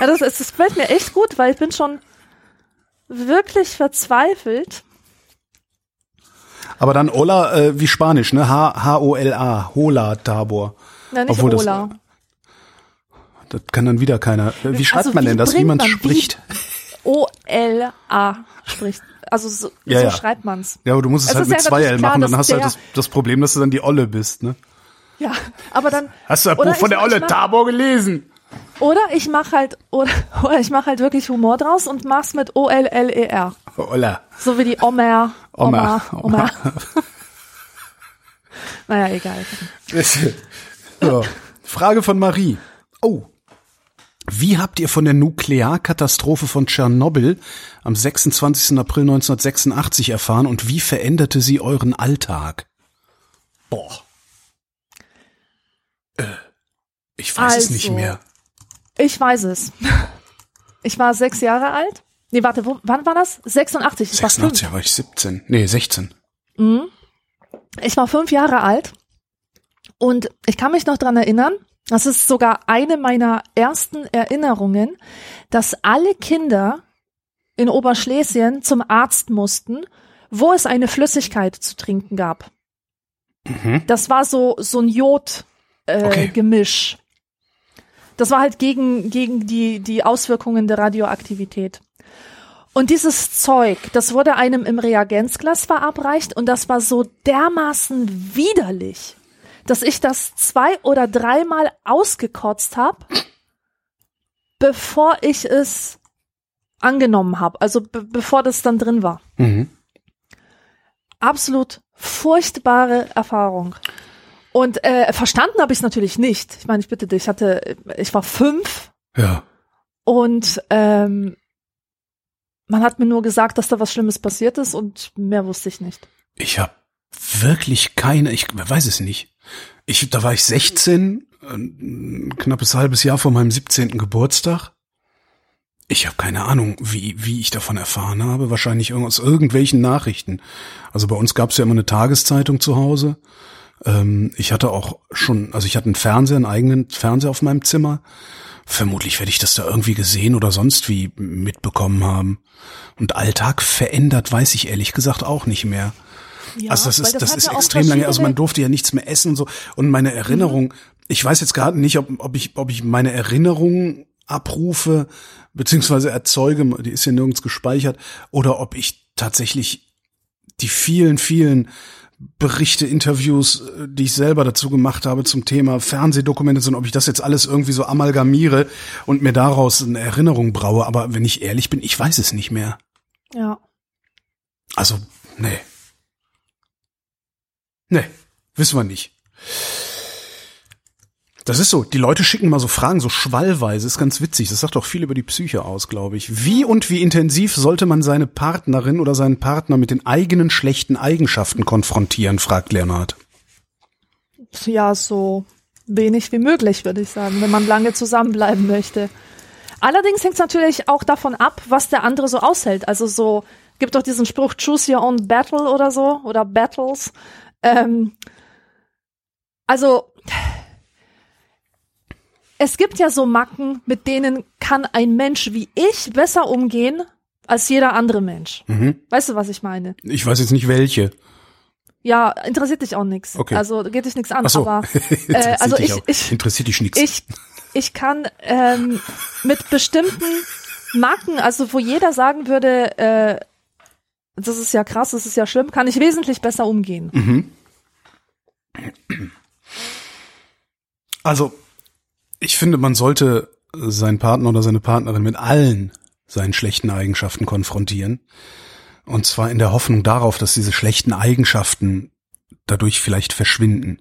Ja, das, das gefällt mir echt gut, weil ich bin schon wirklich verzweifelt. Aber dann Ola, äh, wie Spanisch, ne? H-O-L-A. Hola Tabor. Na, nicht Obwohl das- Ola. Das kann dann wieder keiner. Wie schreibt Also man wie denn das, wie man man- wie- spricht? O-L-A spricht. Also so, Ja, so ja. schreibt man's. Ja, aber du musst es, Es halt mit ja zwei L klar, machen, dann dass hast du halt das, das Problem, dass du dann die Olle bist, ne? Ja, aber dann. Hast du das oder Buch von der Olle Tabor gelesen? Oder ich mache halt, oder, *laughs* oder ich mache halt wirklich Humor draus und mach's mit O-L-L-E-R. Ola. So wie die Omer. Oma. Oma. Oma. *laughs* naja, egal. so. Frage von Marie. Oh. Wie habt ihr von der Nuklearkatastrophe von Tschernobyl am 26. April 1986 erfahren und wie veränderte sie euren Alltag? Boah. Äh, ich weiß es nicht Also, mehr. Ich weiß es. Ich war sechs Jahre alt. Nee, warte, wo, wann war das? 86. Ich war 86 fünf. war ich 17. Nee, 16. Ich war fünf Jahre alt und ich kann mich noch dran erinnern, das ist sogar eine meiner ersten Erinnerungen, dass alle Kinder in Oberschlesien zum Arzt mussten, wo es eine Flüssigkeit zu trinken gab. Das war so, so ein Jod, äh, Okay. Gemisch. Das war halt gegen, gegen die, die Auswirkungen der Radioaktivität. Und dieses Zeug, das wurde einem im Reagenzglas verabreicht und das war so dermaßen widerlich, dass ich das zwei oder dreimal ausgekotzt habe, bevor ich es angenommen habe, also be bevor das dann drin war. Mhm. Absolut furchtbare Erfahrung. Und äh, verstanden habe ich es natürlich nicht. Ich meine, ich bitte dich, ich hatte, ich war fünf Ja. und ähm, man hat mir nur gesagt, dass da was Schlimmes passiert ist und mehr wusste ich nicht. Ich habe wirklich keine, ich weiß es nicht. Ich, da war ich 16, ein knappes halbes Jahr vor meinem 17. Geburtstag. Ich habe keine Ahnung, wie, wie ich davon erfahren habe. Wahrscheinlich aus irgendwelchen Nachrichten. Also bei uns gab es ja immer eine Tageszeitung zu Hause. Ähm, ich hatte auch schon, also ich hatte einen Fernseher, einen eigenen Fernseher auf meinem Zimmer. Vermutlich werde ich das da irgendwie gesehen oder sonst wie mitbekommen haben. Und Alltag verändert, weiß ich ehrlich gesagt auch nicht mehr. Ja, also das ist, das, hat ist ja extrem lange. Also man durfte ja nichts mehr essen und so. Und meine Erinnerung, ich weiß jetzt gerade nicht, ob, ob ich, ob ich meine Erinnerung abrufe beziehungsweise erzeuge, die ist ja nirgends gespeichert, oder ob ich tatsächlich die vielen, vielen Berichte, Interviews, äh, die ich selber dazu gemacht habe zum Thema Fernsehdokumente sind, ob ich das jetzt alles irgendwie so amalgamiere und mir daraus eine Erinnerung braue. Aber wenn ich ehrlich bin, ich weiß es nicht mehr. Ja. Also, nee. Nee, wissen wir nicht. Das ist so, die Leute schicken mal so Fragen, so schwallweise, ist ganz witzig. Das sagt auch viel über die Psyche aus, glaube ich. Wie und wie intensiv sollte man seine Partnerin oder seinen Partner mit den eigenen schlechten Eigenschaften konfrontieren, fragt Leonhard. Ja, so wenig wie möglich, würde ich sagen, wenn man lange zusammenbleiben möchte. Allerdings hängt es natürlich auch davon ab, was der andere so aushält. Also so, gibt doch diesen Spruch, choose your own battle oder so, oder battles. Ähm, also, es gibt ja so Macken, mit denen kann ein Mensch wie ich besser umgehen als jeder andere Mensch. Mhm. Weißt du, was ich meine? Ich weiß jetzt nicht welche. Ja, interessiert dich auch nix. Okay. Also geht dich nichts an. So. Aber *laughs* äh, also ich, ich, Interessiert dich nichts. ich, ich kann ähm, mit bestimmten Marken, also wo jeder sagen würde, äh, das ist ja krass, das ist ja schlimm, kann ich wesentlich besser umgehen. Mhm. Also, ich finde, man sollte seinen Partner oder seine Partnerin mit allen seinen schlechten Eigenschaften konfrontieren. Und zwar in der Hoffnung darauf, dass diese schlechten Eigenschaften dadurch vielleicht verschwinden.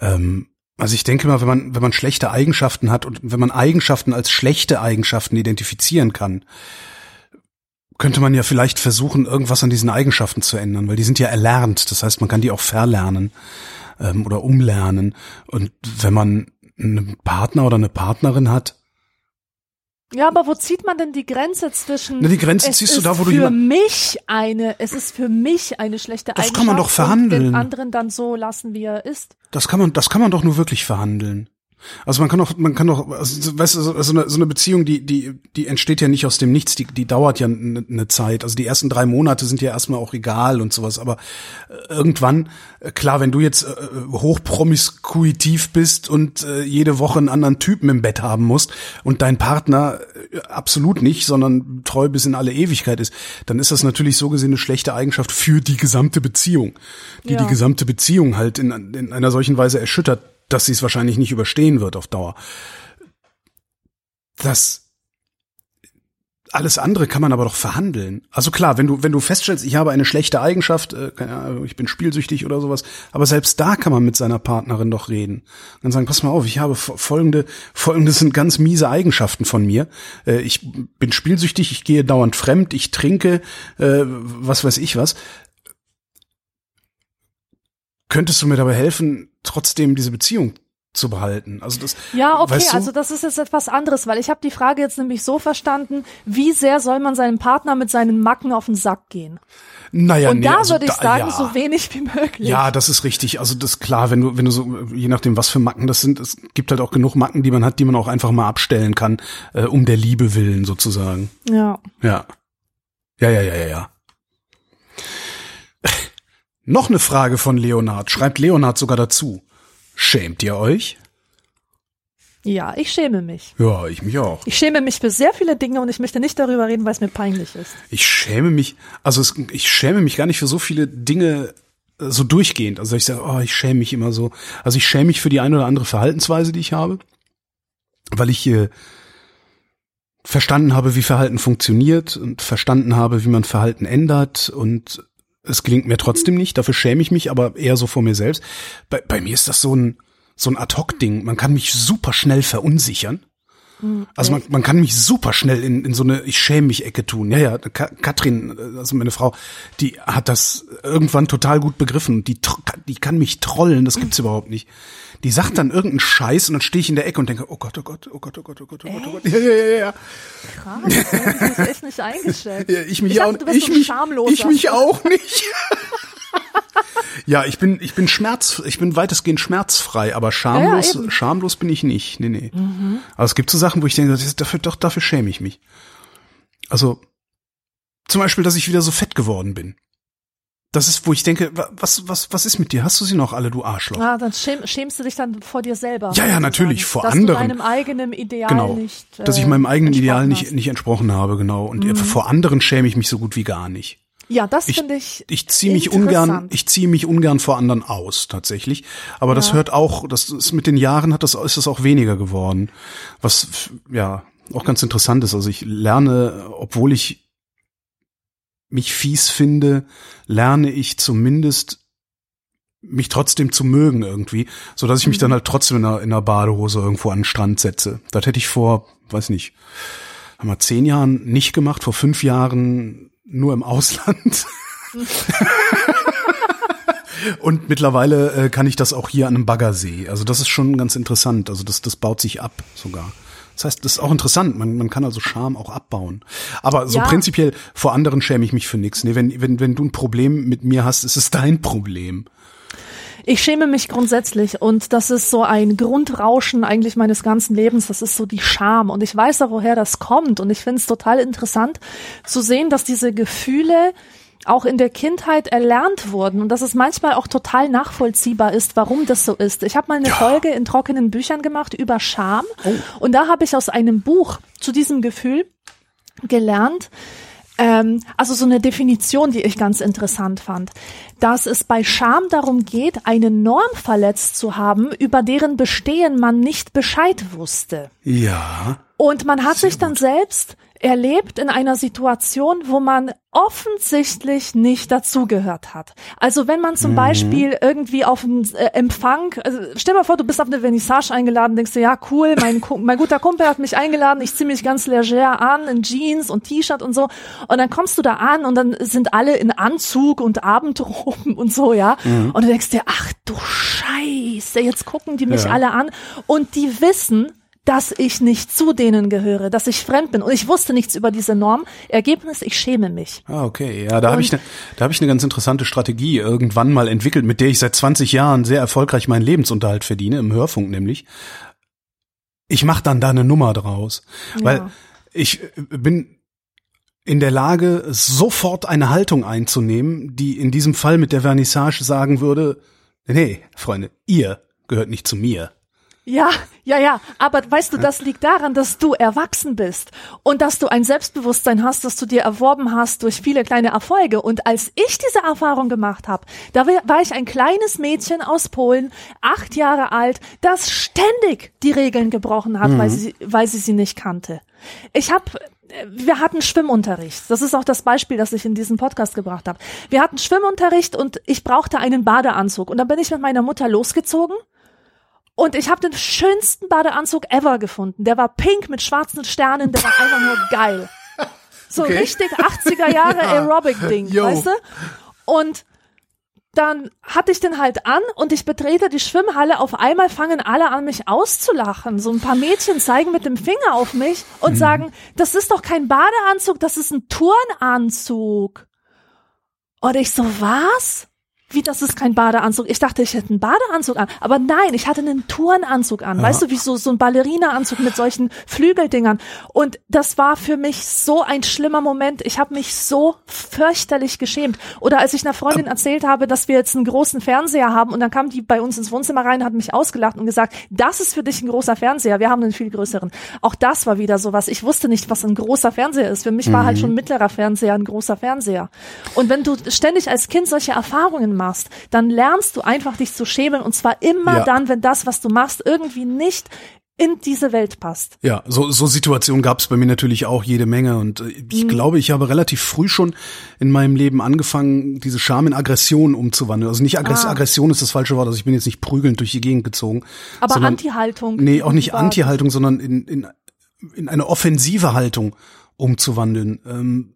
Ähm, also ich denke mal, wenn man, wenn man schlechte Eigenschaften hat und wenn man Eigenschaften als schlechte Eigenschaften identifizieren kann, könnte man ja vielleicht versuchen, irgendwas an diesen Eigenschaften zu ändern, weil die sind ja erlernt. Das heißt, man kann die auch verlernen ähm, oder umlernen. Und wenn man einen Partner oder eine Partnerin hat, Ja, aber wo zieht man denn die Grenze zwischen? Na, die Grenze ziehst du da, wo du für mich eine, es ist für mich eine schlechte Das Eigenschaft. kann man doch verhandeln. den anderen dann so lassen, wie er ist. Das kann man, das kann man doch nur wirklich verhandeln. Also man kann doch, man kann doch, also, weißt du, so eine, so eine Beziehung, die, die, die entsteht ja nicht aus dem Nichts, die, die dauert ja eine, eine Zeit. Also die ersten drei Monate sind ja erstmal auch egal und sowas, aber äh, irgendwann, äh, klar, wenn du jetzt äh, hochpromiskuitiv bist und äh, jede Woche einen anderen Typen im Bett haben musst und dein Partner äh, absolut nicht, sondern treu bis in alle Ewigkeit ist, dann ist das natürlich so gesehen eine schlechte Eigenschaft für die gesamte Beziehung, die Ja. die gesamte Beziehung halt in, in einer solchen Weise erschüttert, dass sie es wahrscheinlich nicht überstehen wird auf Dauer. Das alles andere kann man aber doch verhandeln. Also klar, wenn du wenn du feststellst, ich habe eine schlechte Eigenschaft, äh, ich bin spielsüchtig oder sowas, aber selbst da kann man mit seiner Partnerin doch reden. Dann sagen, pass mal auf, ich habe fo- folgende folgende sind ganz miese Eigenschaften von mir. Äh, ich bin spielsüchtig, ich gehe dauernd fremd, ich trinke, äh, was weiß ich was. Könntest du mir dabei helfen, trotzdem diese Beziehung zu behalten? Also das Ja, okay, weißt du? also das ist jetzt etwas anderes, weil ich habe die Frage jetzt nämlich so verstanden, wie sehr soll man seinem Partner mit seinen Macken auf den Sack gehen? naja, Und nee, da also würde ich da- sagen, ja. so wenig wie möglich. Ja, das ist richtig. Also das ist klar, wenn du, wenn du so, je nachdem, was für Macken das sind, es gibt halt auch genug Macken, die man hat, die man auch einfach mal abstellen kann, äh, um der Liebe willen sozusagen. ja. Ja. Ja, ja, ja, ja, ja. Noch eine Frage von Leonard. Schreibt Leonard sogar dazu. Schämt ihr euch? Ja, ich schäme mich. Ja, ich mich auch. Ich schäme mich für sehr viele Dinge und ich möchte nicht darüber reden, weil es mir peinlich ist. Ich schäme mich, also es, ich schäme mich gar nicht für so viele Dinge äh, so durchgehend. Also ich sage, oh, ich schäme mich immer so. Also ich schäme mich für die eine oder andere Verhaltensweise, die ich habe, weil ich äh, verstanden habe, wie Verhalten funktioniert und verstanden habe, wie man Verhalten ändert und es gelingt mir trotzdem nicht. Dafür schäme ich mich, aber eher so vor mir selbst. Bei, bei mir ist das so ein so ein Ad-hoc-Ding. Man kann mich super schnell verunsichern. Also man, man kann mich super schnell in, in so eine Ich schäme mich Ecke tun. Ja, ja, Ka Katrin, also meine Frau, die hat das irgendwann total gut begriffen. Die, die kann mich trollen, das gibt's überhaupt nicht. Die sagt dann irgendeinen Scheiß und dann stehe ich in der Ecke und denke, oh Gott, oh Gott, oh Gott, oh Gott, oh Gott, oh Gott, oh Gott. Ja, ja, ja, ja. Krass, das hätte ich echt nicht eingeschätzt. ja ich mich ich auch, dachte, du bist ich so mich, ich mich auch nicht. *laughs* ja, ich bin, ich bin schmerz, ich bin weitestgehend schmerzfrei, aber schamlos, Ja, ja, schamlos bin ich nicht. Nee, nee. Aber es gibt so Sachen, wo ich denke, das ist, dafür, doch, dafür schäme ich mich. Also, zum Beispiel, dass ich wieder so fett geworden bin. Das ist, wo ich denke, wa- was, was, was ist mit dir? Hast du sie noch alle, du Arschloch? Ah, dann schäm, schämst du dich dann vor dir selber. Ja, ja, natürlich, vor dass anderen. Du deinem eigenen Ideal genau. nicht. Äh, dass ich meinem eigenen Ideal nicht, hast. Mhm. nicht entsprochen habe, genau. Und vor anderen schäme ich mich so gut wie gar nicht. Ja, das Ich- finde ich. Ich ziehe mich ungern, ich ziehe mich ungern vor anderen aus, tatsächlich. Aber das Ja. hört auch, das ist mit den Jahren hat das, ist das auch weniger geworden. Was, ja, auch ganz interessant ist. Also ich lerne, obwohl ich mich fies finde, lerne ich zumindest mich trotzdem zu mögen irgendwie, so dass ich mich dann halt trotzdem in einer, in einer Badehose irgendwo an den Strand setze. Das hätte ich vor, weiß nicht, haben wir zehn Jahren nicht gemacht, vor fünf Jahren nur im Ausland. *laughs* Und mittlerweile äh, kann ich das auch hier an einem Baggersee. Also das ist schon ganz interessant. Also das, das baut sich ab sogar. Das heißt, das ist auch interessant. Man, man kann also Scham auch abbauen. Aber so Ja. prinzipiell vor anderen schäme ich mich für nichts. Nee, wenn, wenn, wenn du ein Problem mit mir hast, ist es dein Problem. Ich schäme mich grundsätzlich und das ist so ein Grundrauschen eigentlich meines ganzen Lebens. Das ist so die Scham und ich weiß auch, woher das kommt und ich finde es total interessant zu sehen, dass diese Gefühle auch in der Kindheit erlernt wurden und dass es manchmal auch total nachvollziehbar ist, warum das so ist. Ich habe mal eine Folge in trockenen Büchern gemacht über Scham und da habe ich aus einem Buch zu diesem Gefühl gelernt, ähm, also so eine Definition, die ich ganz interessant fand, dass es bei Scham darum geht, eine Norm verletzt zu haben, über deren Bestehen man nicht Bescheid wusste. Ja. Und man hat sich dann selbst erlebt in einer Situation, wo man offensichtlich nicht dazugehört hat. Also wenn man zum Beispiel irgendwie auf einen äh, Empfang, also stell mal vor, du bist auf eine Vernissage eingeladen, denkst du, ja cool, mein, mein guter Kumpel hat mich eingeladen, ich ziehe mich ganz leger an, in Jeans und T-Shirt und so. Und dann kommst du da an und dann sind alle in Anzug und Abendroben und so, ja. Und du denkst dir, ach du Scheiße, jetzt gucken die mich Ja. alle an und die wissen, dass ich nicht zu denen gehöre, dass ich fremd bin und ich wusste nichts über diese Norm. Ergebnis, ich schäme mich. Ah, okay. Ja, da habe ich, ne, da habe ich eine ganz interessante Strategie irgendwann mal entwickelt, mit der ich seit 20 Jahren sehr erfolgreich meinen Lebensunterhalt verdiene, im Hörfunk nämlich. Ich mache dann da eine Nummer draus, weil Ja. ich äh, bin in der Lage, sofort eine Haltung einzunehmen, die in diesem Fall mit der Vernissage sagen würde, nee, Freunde, ihr gehört nicht zu mir. Ja, ja, ja. Aber weißt du, das liegt daran, dass du erwachsen bist und dass du ein Selbstbewusstsein hast, das du dir erworben hast durch viele kleine Erfolge. Und als ich diese Erfahrung gemacht habe, da war ich ein kleines Mädchen aus Polen, acht Jahre alt, das ständig die Regeln gebrochen hat, weil, sie, weil sie sie nicht kannte. Ich habe wir hatten Schwimmunterricht. Das ist auch das Beispiel, das ich in diesem Podcast gebracht habe. Wir hatten Schwimmunterricht und ich brauchte einen Badeanzug. Und dann bin ich mit meiner Mutter losgezogen und ich habe den schönsten Badeanzug ever gefunden. Der war pink mit schwarzen Sternen, der war einfach nur geil. *laughs* So Okay. richtig 80er Jahre *laughs* Aerobic-Ding, Yo. weißt du? Und dann hatte ich den halt an und ich betrete die Schwimmhalle. Auf einmal fangen alle an, mich auszulachen. So ein paar Mädchen zeigen mit dem Finger auf mich und sagen, das ist doch kein Badeanzug, das ist ein Turnanzug. Und ich so, was? Wie, das ist kein Badeanzug? Ich dachte, ich hätte einen Badeanzug an. Aber nein, ich hatte einen Turnanzug an. Weißt du, wie so, so ein Ballerinaanzug mit solchen Flügeldingern. Und das war für mich so ein schlimmer Moment. Ich habe mich so fürchterlich geschämt. Oder als ich einer Freundin erzählt habe, dass wir jetzt einen großen Fernseher haben und dann kam die bei uns ins Wohnzimmer rein, hat mich ausgelacht und gesagt, das ist für dich ein großer Fernseher. Wir haben einen viel größeren. Auch das war wieder sowas. Ich wusste nicht, was ein großer Fernseher ist. Für mich war halt schon ein mittlerer Fernseher ein großer Fernseher. Und wenn du ständig als Kind solche Erfahrungen machst, dann lernst du einfach dich zu schämen und zwar immer Ja. dann, wenn das, was du machst, irgendwie nicht in diese Welt passt. Ja, so, so Situationen gab es bei mir natürlich auch jede Menge und äh, ich Mhm. glaube, ich habe relativ früh schon in meinem Leben angefangen, diese Scham in Aggression umzuwandeln. Also nicht Aggress Ah. Aggression ist das falsche Wort, also ich bin jetzt nicht prügelnd durch die Gegend gezogen. Aber sondern, Anti-Haltung. Nee, auch nicht Anti-Haltung, sondern in, in, in eine offensive Haltung umzuwandeln. Ähm,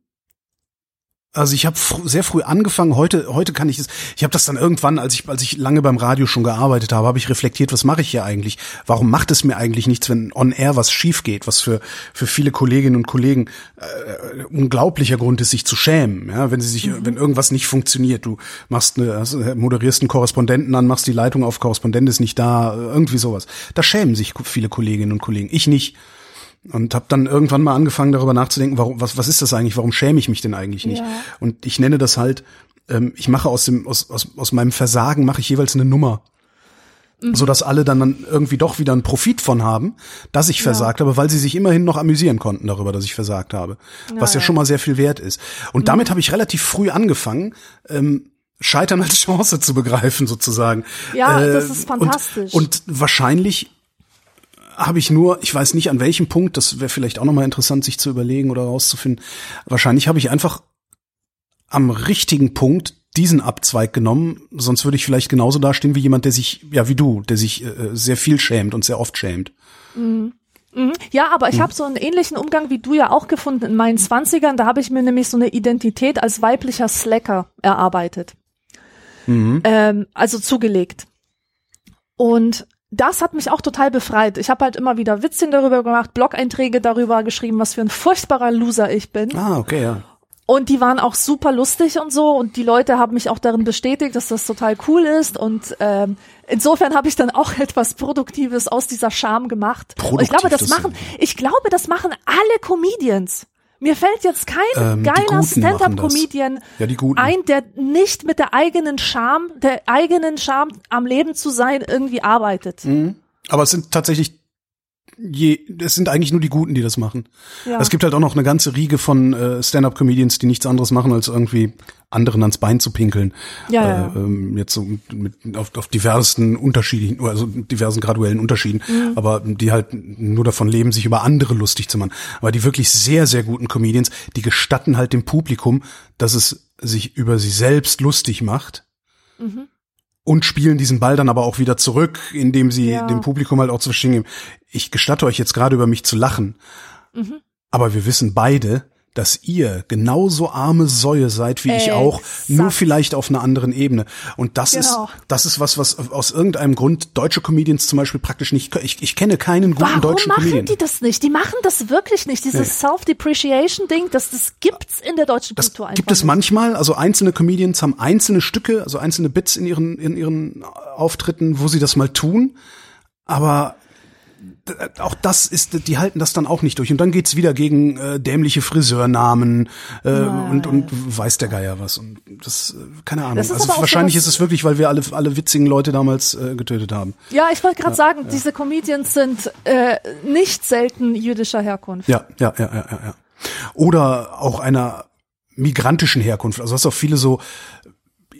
also ich habe fr sehr früh angefangen. Heute, heute kann ich es. Ich habe das dann irgendwann, als ich, als ich lange beim Radio schon gearbeitet habe, habe ich reflektiert, was mache ich hier eigentlich? Warum macht es mir eigentlich nichts, wenn on air was schief geht? Was für für viele Kolleginnen und Kollegen äh, unglaublicher Grund ist, sich zu schämen. Ja, wenn sie sich, wenn irgendwas nicht funktioniert, du machst eine, hast- moderierst einen Korrespondenten an, machst die Leitung auf, Korrespondent ist nicht da, irgendwie sowas. Da schämen sich viele Kolleginnen und Kollegen. Ich nicht. Und habe dann irgendwann mal angefangen darüber nachzudenken, warum, was, was ist das eigentlich, warum schäme ich mich denn eigentlich nicht? Ja. Und ich nenne das halt, ähm, ich mache aus dem, aus, aus, aus meinem Versagen mache ich jeweils eine Nummer. So dass alle dann, dann irgendwie doch wieder einen Profit von haben, dass ich versagt habe, weil sie sich immerhin noch amüsieren konnten darüber, dass ich versagt habe. was ja, ja. schon mal sehr viel wert ist. Und damit habe ich relativ früh angefangen, ähm, Scheitern als Chance zu begreifen, sozusagen. Ja, Äh, das ist fantastisch. Und, und wahrscheinlich habe ich nur, ich weiß nicht an welchem Punkt, das wäre vielleicht auch nochmal interessant, sich zu überlegen oder rauszufinden. Wahrscheinlich habe ich einfach am richtigen Punkt diesen Abzweig genommen, sonst würde ich vielleicht genauso dastehen wie jemand, der sich, ja wie du, der sich äh, sehr viel schämt und sehr oft schämt. Mhm. Ja, aber ich mhm. habe so einen ähnlichen Umgang wie du ja auch gefunden in meinen Zwanzigern. Da habe ich mir nämlich so eine Identität als weiblicher Slacker erarbeitet. Mhm. Ähm, also zugelegt. Und das hat mich auch total befreit. Ich habe halt immer wieder Witzchen darüber gemacht, Blog-Einträge darüber geschrieben, was für ein furchtbarer Loser ich bin. Ah, okay, ja. Und die waren auch super lustig und so. Und die Leute haben mich auch darin bestätigt, dass das total cool ist. Und ähm, insofern habe ich dann auch *laughs* etwas Produktives aus dieser Scham gemacht. Produktiv, und ich glaube, das, das machen, ich glaube, das machen alle Comedians. Mir fällt jetzt kein ähm, geiler Stand-up-Comedian ja, ein, der nicht mit der eigenen Scham, der eigenen Scham am Leben zu sein, irgendwie arbeitet. Mhm. Aber es sind tatsächlich je, es sind eigentlich nur die Guten, die das machen. Ja. Es gibt halt auch noch eine ganze Riege von äh, Stand-up-Comedians, die nichts anderes machen, als irgendwie anderen ans Bein zu pinkeln. Ja, ja. Äh, ähm, jetzt so mit, auf, auf diversen unterschiedlichen, also diversen graduellen Unterschieden, mhm. aber die halt nur davon leben, sich über andere lustig zu machen. Aber die wirklich sehr, sehr guten Comedians, die gestatten halt dem Publikum, dass es sich über sie selbst lustig macht. Mhm und spielen diesen Ball dann aber auch wieder zurück, indem sie ja. dem Publikum halt auch zu verstehen geben, ich gestatte euch jetzt gerade über mich zu lachen. Mhm. Aber wir wissen beide, dass ihr genauso arme Säue seid wie Exakt. ich auch, nur vielleicht auf einer anderen Ebene. Und das genau. ist, das ist was, was aus irgendeinem Grund deutsche Comedians zum Beispiel praktisch nicht, ich, ich kenne keinen guten Warum deutschen machen Comedian. die das nicht? Die machen das wirklich nicht. Dieses nee. Self-Depreciation-Ding, das, das gibt's in der deutschen das Kultur einfach gibt es nicht. manchmal, also einzelne Comedians haben einzelne Stücke, also einzelne Bits in ihren, in ihren Auftritten, wo sie das mal tun. Aber auch das ist, die halten das dann auch nicht durch. Und dann geht's wieder gegen äh, dämliche Friseurnamen äh, und, und weiß der Geier was. Und das, äh, keine Ahnung. Also wahrscheinlich ist es wirklich, weil wir alle, alle witzigen Leute damals äh, getötet haben. Ja, ich wollte gerade ja, sagen, ja. diese Comedians sind äh, nicht selten jüdischer Herkunft. Ja, ja, ja, ja, ja. Oder auch einer migrantischen Herkunft. Also hast auch viele so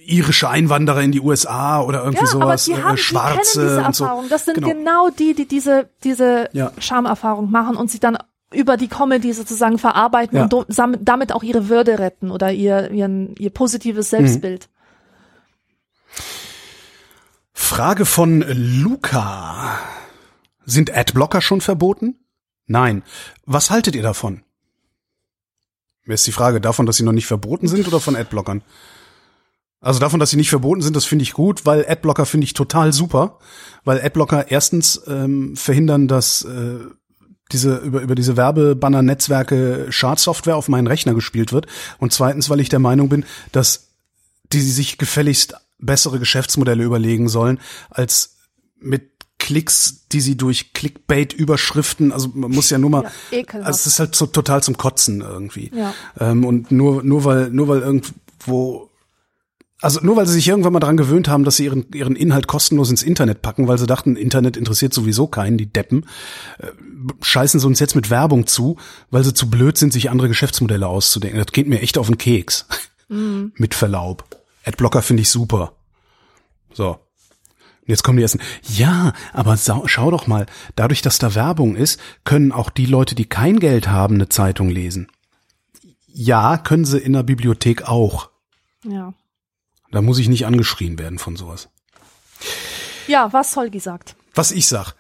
irische Einwanderer in die USA oder irgendwie ja, sowas, aber die äh, haben, Schwarze die diese und so. Erfahrung. Das sind genau. genau, die, die diese, diese ja. Schamerfahrung machen und sich dann über die Comedy sozusagen verarbeiten ja. und damit auch ihre Würde retten oder ihr, ihren, ihr positives Selbstbild. Mhm. Frage von Luca. Sind Adblocker schon verboten? Nein. Was haltet ihr davon? Wer ist die Frage davon, dass sie noch nicht verboten sind oder von Adblockern? Also davon, dass sie nicht verboten sind, das finde ich gut, weil Adblocker finde ich total super, weil Adblocker erstens ähm, verhindern, dass äh, diese über über diese Werbebanner-Netzwerke Schadsoftware auf meinen Rechner gespielt wird und zweitens, weil ich der Meinung bin, dass die sich gefälligst bessere Geschäftsmodelle überlegen sollen, als mit Klicks, die sie durch Clickbait-Überschriften, also man muss ja nur mal, ja, also es ist halt so, total zum Kotzen irgendwie. Ja. Ähm, und nur nur weil nur weil irgendwo also nur weil sie sich irgendwann mal dran gewöhnt haben, dass sie ihren, ihren Inhalt kostenlos ins Internet packen, weil sie dachten, Internet interessiert sowieso keinen, die Deppen, äh, scheißen sie uns jetzt mit Werbung zu, weil sie zu blöd sind, sich andere Geschäftsmodelle auszudenken. Das geht mir echt auf den Keks. Mhm. *laughs* mit Verlaub. Adblocker finde ich super. So. Und jetzt kommen die ersten. Ja, aber schau doch mal, dadurch, dass da Werbung ist, können auch die Leute, die kein Geld haben, eine Zeitung lesen. Ja, können sie in der Bibliothek auch. Ja. Da muss ich nicht angeschrien werden von sowas. Ja, was Holgi sagt. Was ich sag.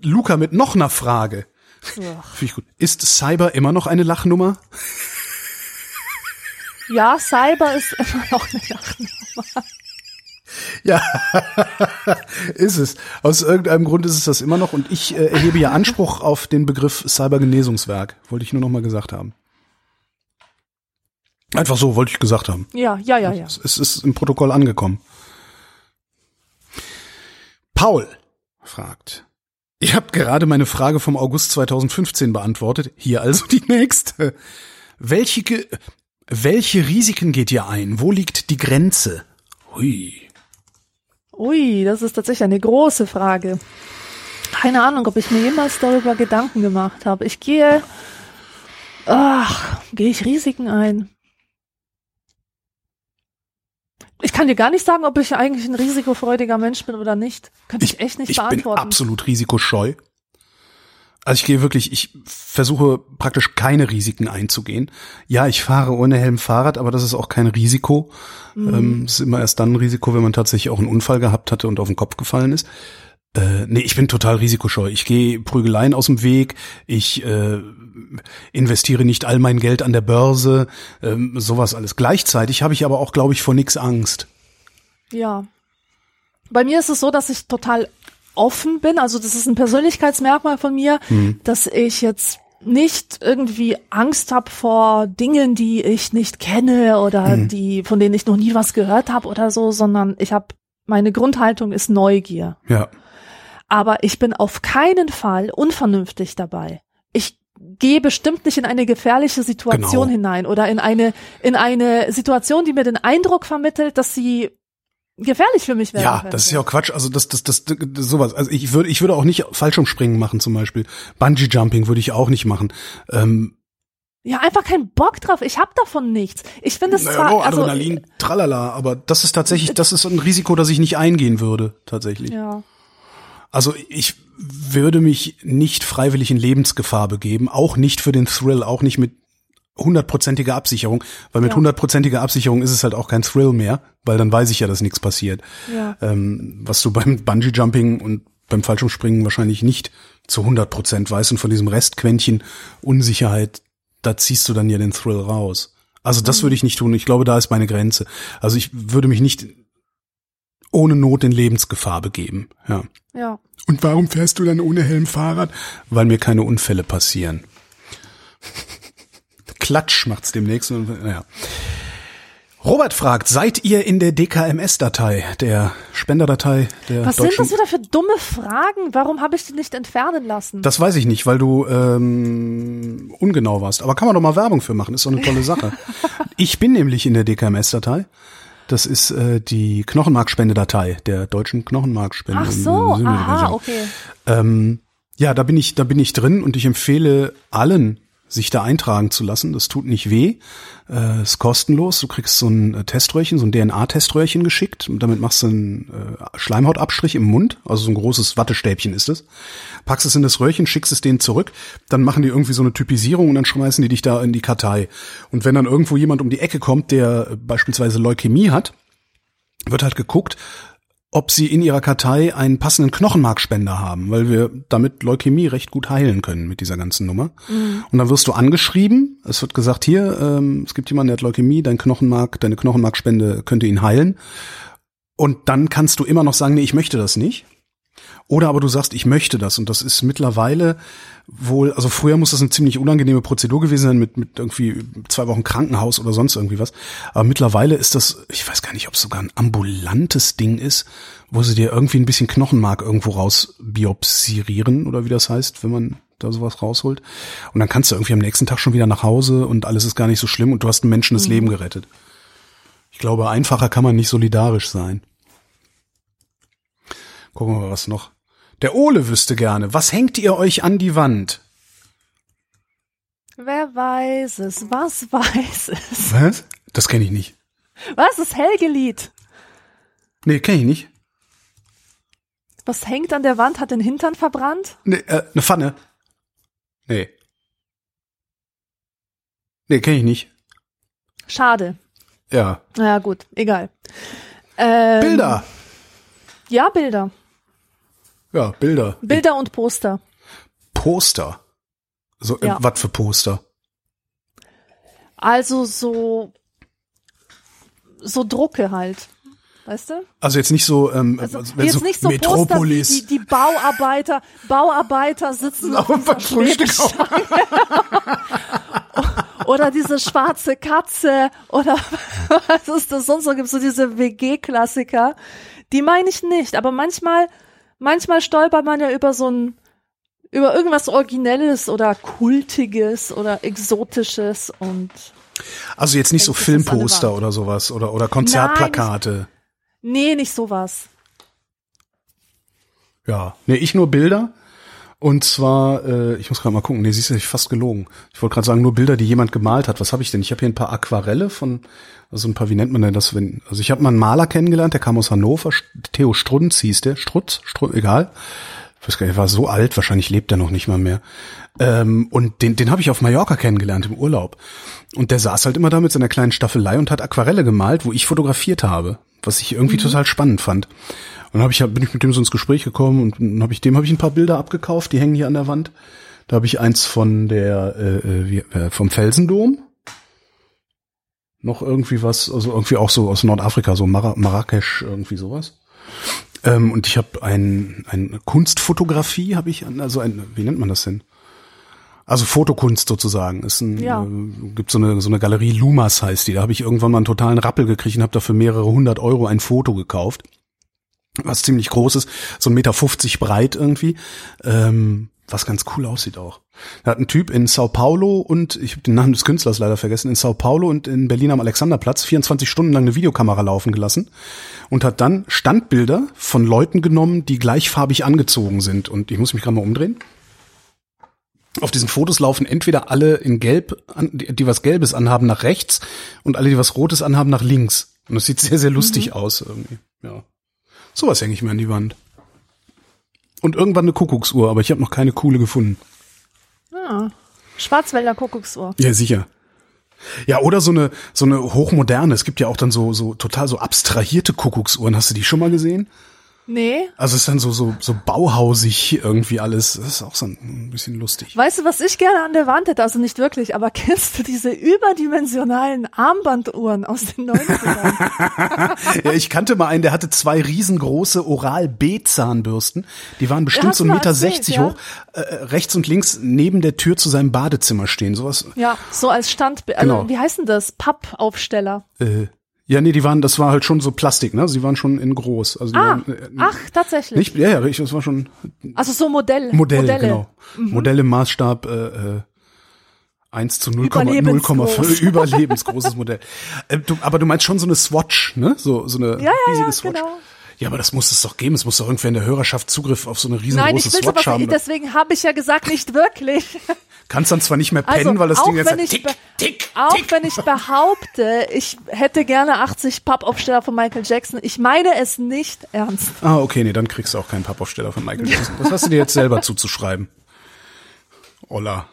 Luca mit noch einer Frage. Finde ich gut. Ist Cyber immer noch eine Lachnummer? Ja, Cyber ist immer noch eine Lachnummer. Ja, *laughs* ist es. Aus irgendeinem Grund ist es das immer noch und ich äh, erhebe ja Anspruch auf den Begriff Cybergenesungswerk. Wollte ich nur noch mal gesagt haben. Einfach so, wollte ich gesagt haben. Ja, ja, ja, ja. Es, es ist im Protokoll angekommen. Paul fragt. Ihr habt gerade meine Frage vom August 2015 beantwortet. Hier also die nächste. Welche, welche Risiken geht ihr ein? Wo liegt die Grenze? Hui. Ui, das ist tatsächlich eine große Frage. Keine Ahnung, ob ich mir jemals darüber Gedanken gemacht habe. Ich gehe, ach, gehe ich Risiken ein? Ich kann dir gar nicht sagen, ob ich eigentlich ein risikofreudiger Mensch bin oder nicht. Könnte ich, ich echt nicht ich beantworten. Ich bin absolut risikoscheu. Also ich gehe wirklich, ich versuche praktisch keine Risiken einzugehen. Ja, ich fahre ohne Helm Fahrrad, aber das ist auch kein Risiko. Mhm. Ähm, es ist immer erst dann ein Risiko, wenn man tatsächlich auch einen Unfall gehabt hatte und auf den Kopf gefallen ist. Äh, nee, ich bin total risikoscheu. Ich gehe Prügeleien aus dem Weg. Ich äh, investiere nicht all mein Geld an der Börse. Ähm, sowas alles. Gleichzeitig habe ich aber auch, glaube ich, vor nichts Angst. Ja. Bei mir ist es so, dass ich total offen bin. Also das ist ein Persönlichkeitsmerkmal von mir, mhm. dass ich jetzt nicht irgendwie Angst habe vor Dingen, die ich nicht kenne oder mhm. die von denen ich noch nie was gehört habe oder so, sondern ich habe meine Grundhaltung ist Neugier. Ja. Aber ich bin auf keinen Fall unvernünftig dabei. Ich gehe bestimmt nicht in eine gefährliche Situation genau. hinein oder in eine in eine Situation, die mir den Eindruck vermittelt, dass sie gefährlich für mich wäre. Ja, das ist ja auch Quatsch. Also das, das, das, das, sowas. Also ich würde, ich würde auch nicht Fallschirmspringen machen zum Beispiel. Bungee Jumping würde ich auch nicht machen. Ähm, ja, einfach keinen Bock drauf. Ich hab davon nichts. Ich finde es naja, zwar, no, also Adrenalin, also, tralala, aber das ist tatsächlich, das ist ein Risiko, das ich nicht eingehen würde, tatsächlich. Ja. Also ich würde mich nicht freiwillig in Lebensgefahr begeben, auch nicht für den Thrill, auch nicht mit hundertprozentiger Absicherung, weil mit hundertprozentiger Absicherung ist es halt auch kein Thrill mehr, weil dann weiß ich ja, dass nichts passiert. Ja. Ähm, was du beim Bungee Jumping und beim Fallschirmspringen wahrscheinlich nicht zu 100 Prozent weißt und von diesem Restquäntchen Unsicherheit, da ziehst du dann ja den Thrill raus. Also das mhm. würde ich nicht tun. Ich glaube, da ist meine Grenze. Also ich würde mich nicht ohne Not in Lebensgefahr begeben. Ja. Ja. Und warum fährst du dann ohne Helm Fahrrad? Weil mir keine Unfälle passieren. *laughs* Klatsch macht's demnächst. Ja. Robert fragt, seid ihr in der DKMS-Datei, der Spenderdatei der Was sind das wieder für dumme Fragen? Warum habe ich die nicht entfernen lassen? Das weiß ich nicht, weil du ähm, ungenau warst. Aber kann man doch mal Werbung für machen, ist doch eine tolle Sache. *laughs* ich bin nämlich in der DKMS-Datei. Das ist äh, die Knochenmarkspendedatei der deutschen Knochenmarkspende. Ach so, aha, okay. Ähm, ja, da bin ich, da bin ich drin und ich empfehle allen sich da eintragen zu lassen. Das tut nicht weh, äh, ist kostenlos. Du kriegst so ein äh, Teströhrchen, so ein DNA-Teströhrchen geschickt. Und damit machst du einen äh, Schleimhautabstrich im Mund, also so ein großes Wattestäbchen ist es. Packst es in das Röhrchen, schickst es denen zurück. Dann machen die irgendwie so eine Typisierung und dann schmeißen die dich da in die Kartei. Und wenn dann irgendwo jemand um die Ecke kommt, der beispielsweise Leukämie hat, wird halt geguckt, ob sie in ihrer Kartei einen passenden Knochenmarkspender haben, weil wir damit Leukämie recht gut heilen können mit dieser ganzen Nummer. Mhm. Und dann wirst du angeschrieben, es wird gesagt, hier, ähm, es gibt jemanden, der hat Leukämie, dein Knochenmark, deine Knochenmarkspende könnte ihn heilen. Und dann kannst du immer noch sagen, nee, ich möchte das nicht. Oder aber du sagst, ich möchte das. Und das ist mittlerweile wohl, also früher muss das eine ziemlich unangenehme Prozedur gewesen sein mit, mit irgendwie zwei Wochen Krankenhaus oder sonst irgendwie was. Aber mittlerweile ist das, ich weiß gar nicht, ob es sogar ein ambulantes Ding ist, wo sie dir irgendwie ein bisschen Knochenmark irgendwo raus biopsirieren oder wie das heißt, wenn man da sowas rausholt. Und dann kannst du irgendwie am nächsten Tag schon wieder nach Hause und alles ist gar nicht so schlimm und du hast einem Menschen das mhm. Leben gerettet. Ich glaube, einfacher kann man nicht solidarisch sein. Gucken wir mal, was noch. Der Ole wüsste gerne, was hängt ihr euch an die Wand? Wer weiß es? Was *laughs* weiß es? Was? Das kenne ich nicht. Was? Das Helgelied. Nee, kenne ich nicht. Was hängt an der Wand? Hat den Hintern verbrannt? Nee, äh, eine Pfanne. Nee. Nee, kenne ich nicht. Schade. Ja. Na gut, egal. Ähm, Bilder. Ja, Bilder. Ja, Bilder. Bilder und Poster. Poster. So, äh, ja. was für Poster? Also so, so Drucke halt. Weißt du? Also jetzt nicht so, ähm, also, also jetzt so nicht so Metropolis. Poster, die, die Bauarbeiter, Bauarbeiter sitzen *laughs* auf dem Frühstück. *laughs* oder diese schwarze Katze oder *laughs* was ist das sonst noch gibt so diese WG-Klassiker. Die meine ich nicht, aber manchmal manchmal stolpert man ja über so ein, über irgendwas Originelles oder Kultiges oder Exotisches und. Also jetzt nicht so Filmposter oder sowas oder, oder Konzertplakate. Nein, nicht, nee, nicht sowas. Ja, nee, ich nur Bilder. Und zwar, äh, ich muss gerade mal gucken, nee, siehst du, ich fast gelogen. Ich wollte gerade sagen, nur Bilder, die jemand gemalt hat. Was habe ich denn? Ich habe hier ein paar Aquarelle von, also ein paar, wie nennt man denn das, wenn, also ich habe mal einen Maler kennengelernt, der kam aus Hannover, Theo Strunz hieß der, Strutz, Strutz egal. Ich weiß gar nicht, er war so alt, wahrscheinlich lebt er noch nicht mal mehr. Ähm, und den, den habe ich auf Mallorca kennengelernt im Urlaub. Und der saß halt immer da mit seiner kleinen Staffelei und hat Aquarelle gemalt, wo ich fotografiert habe, was ich irgendwie total spannend fand. Und dann hab ich, bin ich mit dem so ins Gespräch gekommen und hab ich dem habe ich ein paar Bilder abgekauft, die hängen hier an der Wand. Da habe ich eins von der äh, äh, wie, äh, vom Felsendom. Noch irgendwie was, also irgendwie auch so aus Nordafrika, so Mar Marrakesch, irgendwie sowas. Ähm, und ich habe ein, ein Kunstfotografie, habe ich, an- also ein, wie nennt man das denn? Also Fotokunst sozusagen. Ist ein, Ja. äh, gibt so eine, so eine Galerie Lumas heißt die. Da habe ich irgendwann mal einen totalen Rappel gekriegt und habe dafür mehrere hundert Euro ein Foto gekauft. Was ziemlich groß ist, so ein Meter fünfzig breit irgendwie. Ähm, was ganz cool aussieht auch. Da hat ein Typ in Sao Paulo und ich habe den Namen des Künstlers leider vergessen, in Sao Paulo und in Berlin am Alexanderplatz 24 Stunden lang eine Videokamera laufen gelassen und hat dann Standbilder von Leuten genommen, die gleichfarbig angezogen sind. Und ich muss mich gerade mal umdrehen. Auf diesen Fotos laufen entweder alle in Gelb, die, was Gelbes anhaben, nach rechts und alle, die was Rotes anhaben, nach links. Und das sieht sehr, sehr lustig aus irgendwie. Ja. Sowas hänge ich mir an die Wand. Und irgendwann eine Kuckucksuhr, aber ich habe noch keine coole gefunden. Ah. Schwarzwälder Kuckucksuhr. Ja, sicher. Ja, oder so eine so eine hochmoderne. Es gibt ja auch dann so so total so abstrahierte Kuckucksuhren. Hast du die schon mal gesehen? Nee. Also es ist dann so so so bauhausig irgendwie alles. Das ist auch so ein bisschen lustig. Weißt du, was ich gerne an der Wand hätte? Also nicht wirklich, aber *laughs* kennst du diese überdimensionalen Armbanduhren aus den 90ern? *laughs* Ja, ich kannte mal einen, der hatte zwei riesengroße Oral-B-Zahnbürsten. Die waren bestimmt so du 1,60 mal Meter erzählt, ja. hoch, äh, rechts und links neben der Tür zu seinem Badezimmer stehen. Sowas. ja, so als Stand, also Genau. wie heißt denn das? Pappaufsteller. Äh, ja, nee, die waren, das war halt schon so Plastik, ne? Sie waren schon in groß. Also Ah, waren, äh, ach, tatsächlich. nicht, ja, ja, richtig, das war schon Also so Modell. Modell, Modelle. genau. Modell im Maßstab äh, äh, 1 zu 0,0,5 Überlebensgroß. überlebensgroßes Modell. Äh, du, aber du meinst schon so eine Swatch, ne? So, so eine Ja, ja, riesige ja, Swatch. genau. Ja, aber das muss es doch geben. Es muss doch irgendwer in der Hörerschaft Zugriff auf so eine riesengroße Nein, ich will Swatch sowas haben. nicht, deswegen habe ich ja gesagt, nicht wirklich. Kannst dann zwar nicht mehr pennen, Also, weil das Ding jetzt sagt, tick, tick, Auch tick. wenn ich behaupte, ich hätte gerne 80 Pappaufsteller von Michael Jackson, ich meine es nicht ernst. Ah, okay, nee, dann kriegst du auch keinen Pappaufsteller von Michael Jackson. Das hast du dir jetzt selber zuzuschreiben. Olla.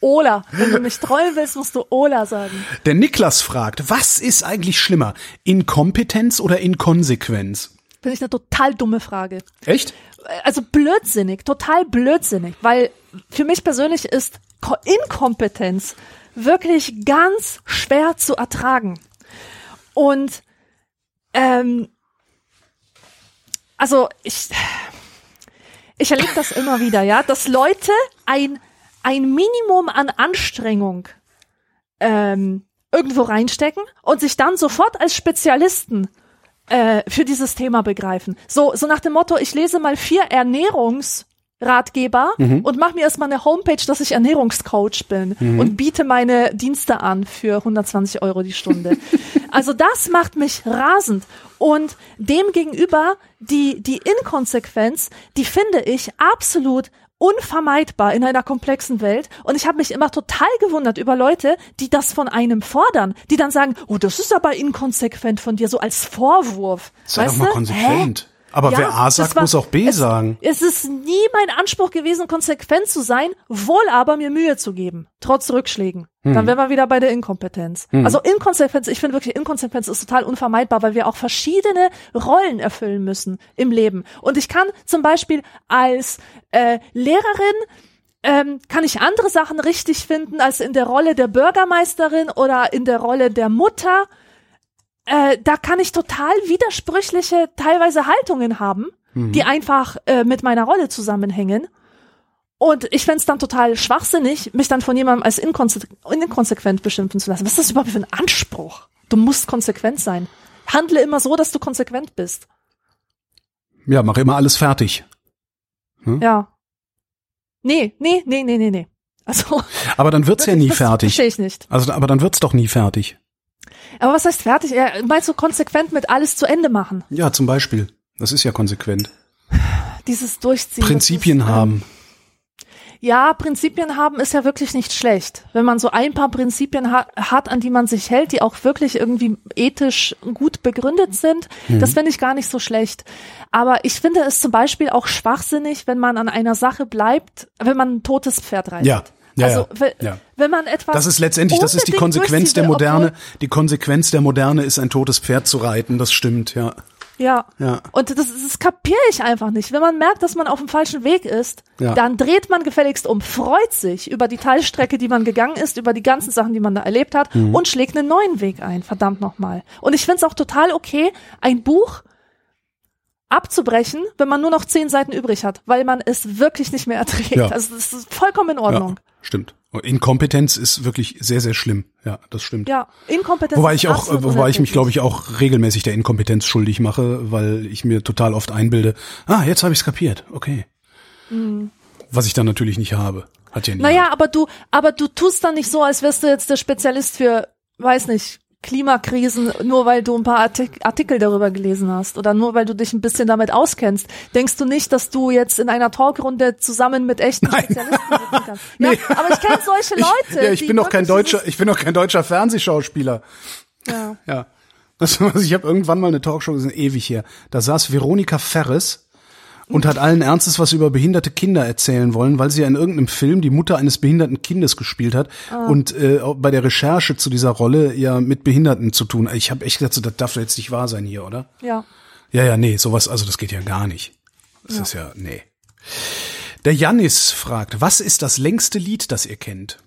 Ola, wenn du mich trollen willst, musst du Ola sagen. Der Niklas fragt, was ist eigentlich schlimmer? Inkompetenz oder Inkonsequenz? Finde ich eine total dumme Frage. Echt? Also blödsinnig, total blödsinnig, weil für mich persönlich ist Ko Inkompetenz wirklich ganz schwer zu ertragen. Und ähm, also ich ich erlebe das immer wieder, ja, dass Leute ein ein Minimum an Anstrengung ähm, irgendwo reinstecken und sich dann sofort als Spezialisten äh, für dieses Thema begreifen. So, so nach dem Motto, ich lese mal vier Ernährungsratgeber und mache mir erstmal eine Homepage, dass ich Ernährungscoach bin und biete meine Dienste an für 120 Euro die Stunde. *laughs* also das macht mich rasend. Und dem gegenüber die, die Inkonsequenz, die finde ich absolut unvermeidbar in einer komplexen Welt. Und ich habe mich immer total gewundert über Leute, die das von einem fordern, die dann sagen, oh, das ist aber inkonsequent von dir, so als Vorwurf. Sei weißt doch mal konsequent. Hä? Aber Ja, wer A sagt, war- muss auch B es, sagen. Es ist nie mein Anspruch gewesen, konsequent zu sein, wohl aber mir Mühe zu geben, trotz Rückschlägen. Hm. Dann wären wir wieder bei der Inkompetenz. Also Inkonsequenz, ich finde wirklich, Inkonsequenz ist total unvermeidbar, weil wir auch verschiedene Rollen erfüllen müssen im Leben. Und ich kann zum Beispiel als äh, Lehrerin ähm, kann ich andere Sachen richtig finden als in der Rolle der Bürgermeisterin oder in der Rolle der Mutter äh, da kann ich total widersprüchliche teilweise Haltungen haben, die einfach äh, mit meiner Rolle zusammenhängen. Und ich fänd's dann total schwachsinnig, mich dann von jemandem als inkonse inkonsequent beschimpfen zu lassen. Was ist das überhaupt für ein Anspruch? Du musst konsequent sein. Handle immer so, dass du konsequent bist. Ja, mach immer alles fertig. Ja. Nee, nee, nee, nee, nee, nee. Also, Aber dann wird's *laughs* ja nie fertig. Verstehe ich nicht. Also, aber dann wird's doch nie fertig. Aber was heißt fertig? Ja, meinst du konsequent mit alles zu Ende machen? Ja, zum Beispiel. Das ist ja konsequent. Dieses Durchziehen. Prinzipien ist, ähm, haben. Ja, Prinzipien haben ist ja wirklich nicht schlecht. Wenn man so ein paar Prinzipien ha hat, an die man sich hält, die auch wirklich irgendwie ethisch gut begründet sind, Mhm. das finde ich gar nicht so schlecht. Aber ich finde es zum Beispiel auch schwachsinnig, wenn man an einer Sache bleibt, wenn man ein totes Pferd reitet. Ja. Ja, also, wenn, Ja. wenn man etwas. Das ist letztendlich, das ist die Konsequenz der Moderne. Die Konsequenz der Moderne ist ein totes Pferd zu reiten, das stimmt, ja. Ja. Ja. Und das, das kapiere ich einfach nicht. Wenn man merkt, dass man auf dem falschen Weg ist, Ja. dann dreht man gefälligst um, freut sich über die Teilstrecke, die man gegangen ist, über die ganzen Sachen, die man da erlebt hat Mhm. und schlägt einen neuen Weg ein. Verdammt nochmal. Und ich finde es auch total okay, ein Buch abzubrechen, wenn man nur noch zehn Seiten übrig hat, weil man es wirklich nicht mehr *laughs* erträgt. Ja. Also das ist vollkommen in Ordnung. Ja, stimmt. Inkompetenz ist wirklich sehr, sehr schlimm. Ja, das stimmt. Ja, Inkompetenz. Wobei ich auch, wobei ich mich, glaube ich, auch regelmäßig der Inkompetenz schuldig mache, weil ich mir total oft einbilde, ah, jetzt habe ich es kapiert, okay. Was ich dann natürlich nicht habe. Hat ja nie. Mhm. Naja, aber du, aber du tust dann nicht so, als wärst du jetzt der Spezialist für, weiß nicht, Klimakrisen, nur weil du ein paar Artik Artikel darüber gelesen hast oder nur weil du dich ein bisschen damit auskennst. Denkst du nicht, dass du jetzt in einer Talkrunde zusammen mit echten Nein. Spezialisten sitzen kannst? Ja, Nee. aber ich kenne solche *laughs* Leute. Ich, ja, ich bin doch kein deutscher, ich bin doch kein deutscher Fernsehschauspieler. Ja. Ja. Das, *laughs* also ich habe irgendwann mal eine Talkshow, das ist ewig her. Da saß Veronika Ferres und hat allen Ernstes was über behinderte Kinder erzählen wollen, weil sie ja in irgendeinem Film die Mutter eines behinderten Kindes gespielt hat und äh, bei der Recherche zu dieser Rolle ja mit Behinderten zu tun. Ich habe echt gedacht, so, das darf doch jetzt nicht wahr sein hier, oder? ja. Ja, ja, nee, sowas, also das geht ja gar nicht. Das ist ja, nee. Der Jannis fragt, was ist das längste Lied, das ihr kennt?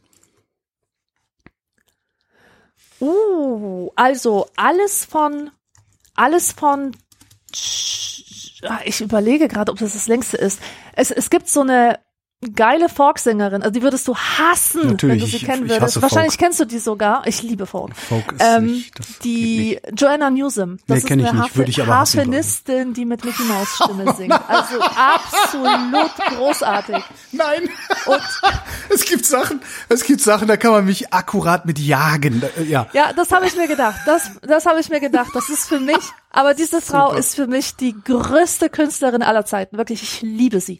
Uh, also alles von, alles von, Ah, ich überlege gerade, ob das das längste ist. Es, es gibt so eine geile Folksängerin, also die würdest du hassen, Natürlich, wenn du sie ich- kennen ich würdest. hasse Wahrscheinlich Folk. kennst du die sogar. Ich liebe Folk. Folk ist ähm, nicht, die Joanna Newsom. Das Nee, ist ich eine nicht, würde ich aber hassen, glaub ich. Harfenistin, die mit Mickey Mouse *laughs* Stimme singt. Also absolut großartig. Nein. Und *laughs* Es gibt Sachen, es gibt Sachen, da kann man mich akkurat mit jagen. Äh, Ja. Ja, das habe ich mir gedacht. Das, das habe ich mir gedacht. Das ist für mich, aber diese Frau ist für mich die größte Künstlerin aller Zeiten. Wirklich, ich liebe sie.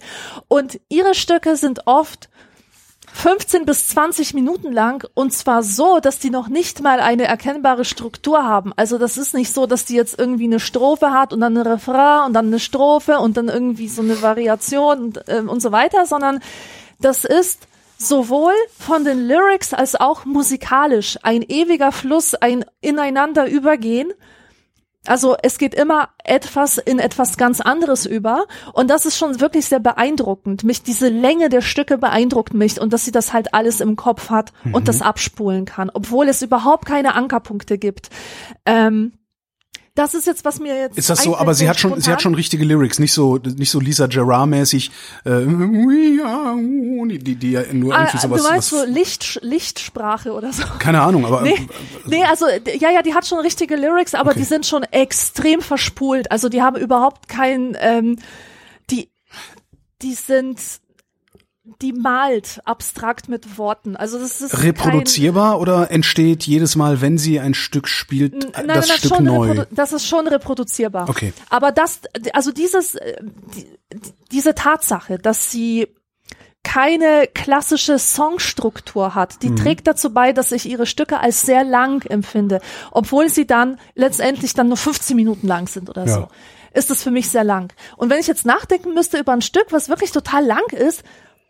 Und ihre Stücke sind oft 15 bis 20 Minuten lang und zwar so, dass die noch nicht mal eine erkennbare Struktur haben. Also das ist nicht so, dass die jetzt irgendwie eine Strophe hat und dann eine Refrain und dann eine Strophe und dann irgendwie so eine Variation und, ähm, und so weiter, sondern das ist sowohl von den Lyrics als auch musikalisch ein ewiger Fluss, ein ineinander übergehen. Also es geht immer etwas in etwas ganz anderes über und das ist schon wirklich sehr beeindruckend. Mich diese Länge der Stücke beeindruckt mich und dass sie das halt alles im Kopf hat und das abspulen kann, obwohl es überhaupt keine Ankerpunkte gibt. Ähm, das ist jetzt was mir jetzt Ist das so, aber sie hat schon, sie hat schon richtige Lyrics, nicht so, nicht so Lisa Gerard mäßig, äh, die, die ja nur Ah, irgendwie sowas, du meinst so Licht, Lichtsprache oder so? keine Ahnung, aber, Nee, nee, also ja, ja, die hat schon richtige Lyrics, aber Okay. die sind schon extrem verspult. Also die haben überhaupt kein, ähm, die, die sind, die malt abstrakt mit Worten. Also das ist reproduzierbar oder entsteht jedes Mal, wenn sie ein Stück spielt, Kein, nein, das nein, Stück neu? Das ist schon reproduzierbar. Okay. Aber das, also dieses, äh, die, die- diese Tatsache, dass sie keine klassische Songstruktur hat, Mhm. die trägt dazu bei, dass ich ihre Stücke als sehr lang empfinde, obwohl sie dann letztendlich dann nur 15 Minuten lang sind oder Ja. so. Ist es für mich sehr lang. Und wenn ich jetzt nachdenken müsste über ein Stück, was wirklich total lang ist,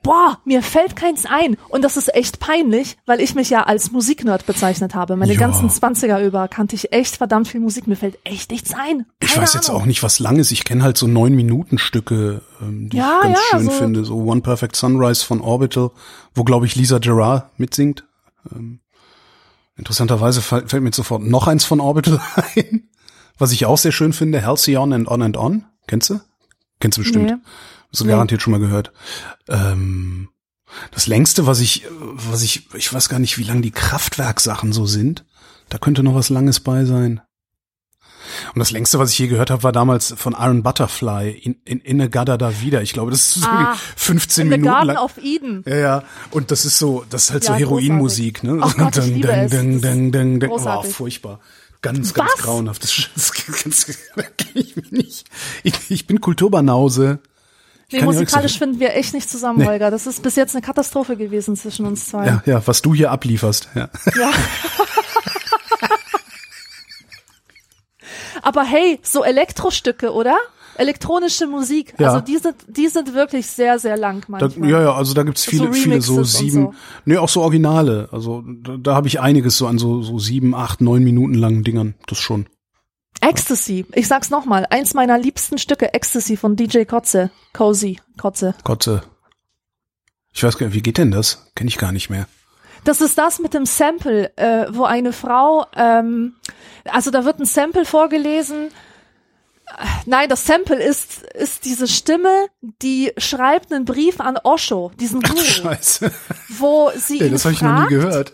boah, mir fällt keins ein. Und das ist echt peinlich, weil ich mich ja als Musiknerd bezeichnet habe. Meine Ja. ganzen 20er über kannte ich echt verdammt viel Musik. Mir fällt echt nichts ein. Ich Keine weiß jetzt Ahnung. auch nicht, was lang ist. Ich kenne halt so neun Minuten Stücke, ähm, die Ja, ich ganz ja, schön so- finde. So One Perfect Sunrise von Orbital, wo glaube ich Lisa Gerard mitsingt. Ähm, interessanterweise fällt mir jetzt sofort noch eins von Orbital *laughs* ein, was ich auch sehr schön finde. Halcyon and On and On. Kennst du? Kennst du bestimmt. Nee. Nee. garantiert schon mal gehört. Ähm, das längste, was ich, was ich, ich weiß gar nicht, wie lang die Kraftwerksachen so sind. Da könnte noch was Langes bei sein. Und das längste, was ich je gehört habe, war damals von Iron Butterfly in, in, in a Gada da wieder. Ich glaube, das ist so Ah, 15 In the Minuten Garden lang. of Eden. Ja, ja. Und das ist so, das ist halt so Ja, Heroinmusik, ne? Ach Gott, es. ding, Das ding, ding, ding. Oh, furchtbar. Ganz, ganz Was? grauenhaft. *laughs* Das, das, ganz, da kenn ich mich nicht. Ich, ich bin Kulturbanause. Nee, kann musikalisch finden wir echt nicht zusammen, Nee. Holger. Das ist bis jetzt eine Katastrophe gewesen zwischen uns zwei. Ja, ja, was du hier ablieferst. Ja. Ja. *laughs* Aber hey, so Elektrostücke, oder? Elektronische Musik. Ja. Also die sind, die sind wirklich sehr, sehr lang Da, manchmal. ja, ja, also da gibt's So viele, viele so Remixes und sieben, so. nee, auch so Originale. Also da, da habe ich einiges so an so, so sieben, acht, neun Minuten langen Dingern. Das schon. Ecstasy. Ich sag's nochmal. Eins meiner liebsten Stücke, Ecstasy von DJ Kotze. Cozy. Kotze. Äh, ich weiß gar nicht, wie geht denn das? Kenne ich gar nicht mehr. Das ist das mit dem Sample, äh, wo eine Frau, ähm, also da wird ein Sample vorgelesen. Nein, das Sample ist, ist diese Stimme, die schreibt einen Brief an Osho, diesen Guru, Scheiße. wo sie Ey, das habe ich noch nie gehört.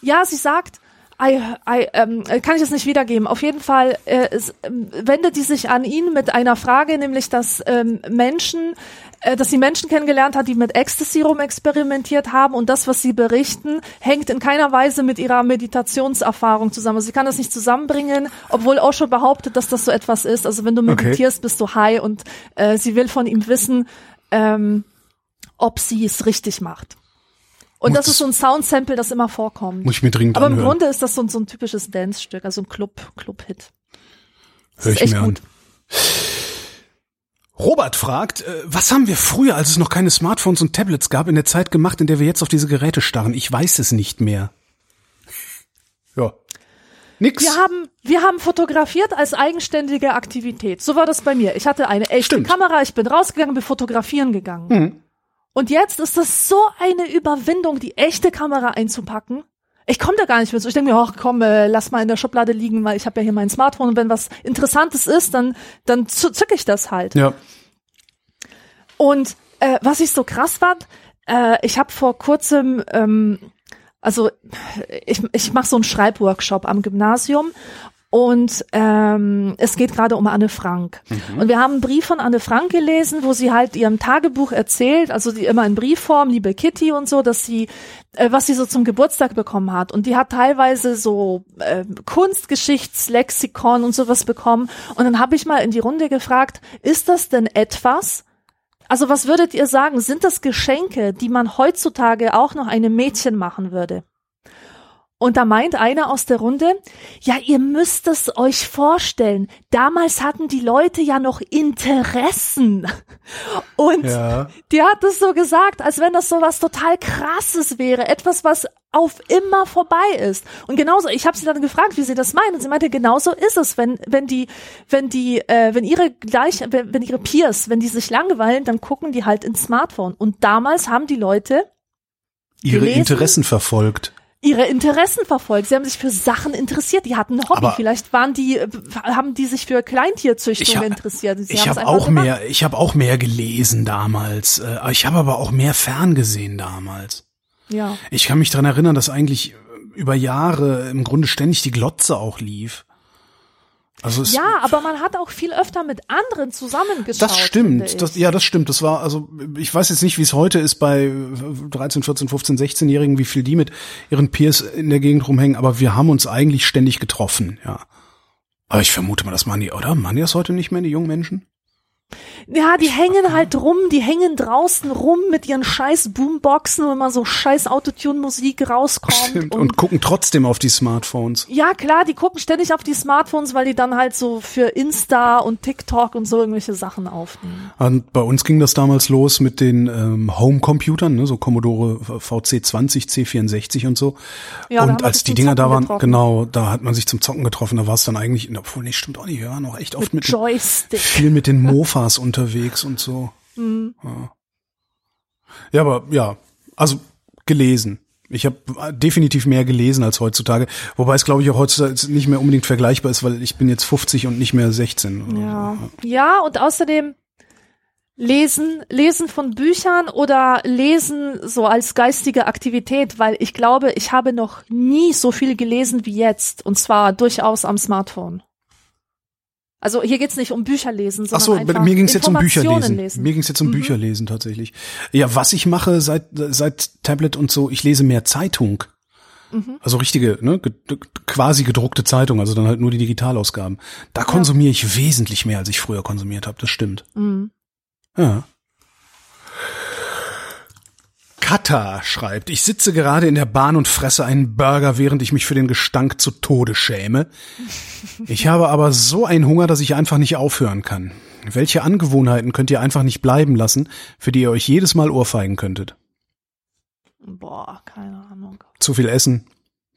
Ja, sie sagt, I, I, ähm, kann ich das nicht wiedergeben. Auf jeden Fall äh, es, ähm, wendet die sich an ihn mit einer Frage, nämlich dass ähm, Menschen, äh, dass sie Menschen kennengelernt hat, die mit Ecstasy rumexperimentiert haben und das, was sie berichten, hängt in keiner Weise mit ihrer Meditationserfahrung zusammen. Also sie kann das nicht zusammenbringen, obwohl Osho behauptet, dass das so etwas ist. Also wenn du Okay. meditierst, bist du high und äh, sie will von ihm wissen, ähm, ob sie es richtig macht. Und das ist so ein Soundsample, das immer vorkommt. Muss ich mir dringend Aber im anhören. Grunde ist das so ein, so ein typisches Dance-Stück, also ein Club, Club-Hit. Hör ich mir gut. an. Robert fragt, äh, was haben wir früher, als es noch keine Smartphones und Tablets gab, in der Zeit gemacht, in der wir jetzt auf diese Geräte starren? Ich weiß es nicht mehr. *laughs* Ja. Nix. Wir haben, wir haben fotografiert als eigenständige Aktivität. So war das bei mir. Ich hatte eine echte Stimmt. Kamera, ich bin rausgegangen, bin fotografieren gegangen. Mhm. Und jetzt ist das so eine Überwindung, die echte Kamera einzupacken. Ich komme da gar nicht mit. so. Ich denke mir, ach komm, äh, lass mal in der Schublade liegen, weil ich habe ja hier mein Smartphone und wenn was Interessantes ist, dann, dann zü- zücke ich das halt. Ja. Und äh, was ich so krass fand, äh, ich habe vor kurzem, ähm, also ich, ich mache so einen Schreibworkshop am Gymnasium und ähm, es geht gerade um Anne Frank. Und wir haben einen Brief von Anne Frank gelesen, wo sie halt ihrem Tagebuch erzählt, also die immer in Briefform, liebe Kitty und so, dass sie, äh, was sie so zum Geburtstag bekommen hat. Und die hat teilweise so äh, Kunstgeschichtslexikon und sowas bekommen. Und dann habe ich mal in die Runde gefragt, ist das denn etwas, also was würdet ihr sagen, sind das Geschenke, die man heutzutage auch noch einem Mädchen machen würde? Und da meint einer aus der Runde, ja, ihr müsst es euch vorstellen. Damals hatten die Leute ja noch Interessen. *laughs* Und Ja. die hat es so gesagt, als wenn das so was total krasses wäre, etwas, was auf immer vorbei ist. Und genauso, ich habe sie dann gefragt, wie sie das meinen. Und sie meinte, genauso ist es, wenn wenn die wenn die äh, wenn ihre gleich wenn, wenn ihre Peers, wenn die sich langweilen, dann gucken die halt ins Smartphone. Und damals haben die Leute Ihre gelesen? Interessen verfolgt. Ihre Interessen verfolgt. Sie haben sich für Sachen interessiert. Die hatten ein Hobby. Aber- Vielleicht waren die, haben die sich für Kleintierzüchtung hab- interessiert. Sie Ich habe auch gemacht. mehr, ich habe auch mehr gelesen damals. Äh, Ich habe aber auch mehr ferngesehen damals. Ja. Ich kann mich dran erinnern, dass eigentlich über Jahre im Grunde ständig die Glotze auch lief. Also Ja, aber man hat auch viel öfter mit anderen zusammengeschaut. das stimmt. Das, ja, das stimmt. Das war also, ich weiß jetzt nicht, wie es heute ist bei 13, 14, 15, 16-Jährigen, wie viel die mit ihren Peers in der Gegend rumhängen. Aber wir haben uns eigentlich ständig getroffen. Ja. Aber ich vermute mal, das machen die, oder? Machen die das heute nicht mehr, die jungen Menschen? Ja, die hängen halt rum, die hängen draußen rum mit ihren scheiß Boomboxen, wo immer so scheiß Autotune-Musik rauskommt. Stimmt. Und gucken trotzdem auf die Smartphones. ja, klar, die gucken ständig auf die Smartphones, weil die dann halt so für Insta und TikTok und so irgendwelche Sachen aufnehmen. Und bei uns ging das damals los mit den ähm, Home-Computern, ne, so Commodore VC20, C64 und so. Ja, und als die Dinger da waren, getroffen. genau, da hat man sich zum Zocken getroffen. Da war es dann eigentlich, obwohl, nee, stimmt auch nicht. Wir waren auch echt oft mit, den- Joystick. viel mit den Mofas unterwegs und so. Mhm. Ja. ja, aber ja, also gelesen. Ich habe definitiv mehr gelesen als heutzutage, wobei es glaube ich auch heutzutage nicht mehr unbedingt vergleichbar ist, weil ich bin jetzt 50 und nicht mehr 16. oder Ja. so. ja, und außerdem lesen, lesen von Büchern oder lesen so als geistige Aktivität, weil ich glaube, ich habe noch nie so viel gelesen wie jetzt und zwar durchaus am Smartphone. Also hier geht's nicht um Bücher lesen, Ach sondern so, einfach mir ging es jetzt um Bücherlesen. lesen. Mir ging es jetzt um Mhm. Bücherlesen tatsächlich. Ja, was ich mache seit seit Tablet und so, ich lese mehr Zeitung. Mhm. Also richtige, ne, quasi gedruckte Zeitung, also dann halt nur die Digitalausgaben. Da konsumiere ich wesentlich mehr, als ich früher konsumiert habe. Das stimmt. Mhm. Ja. Kata schreibt, ich sitze gerade in der Bahn und fresse einen Burger, während ich mich für den Gestank zu Tode schäme. Ich habe aber so einen Hunger, dass ich einfach nicht aufhören kann. Welche Angewohnheiten könnt ihr einfach nicht bleiben lassen, für die ihr euch jedes Mal ohrfeigen könntet? Boah, keine Ahnung. Zu viel Essen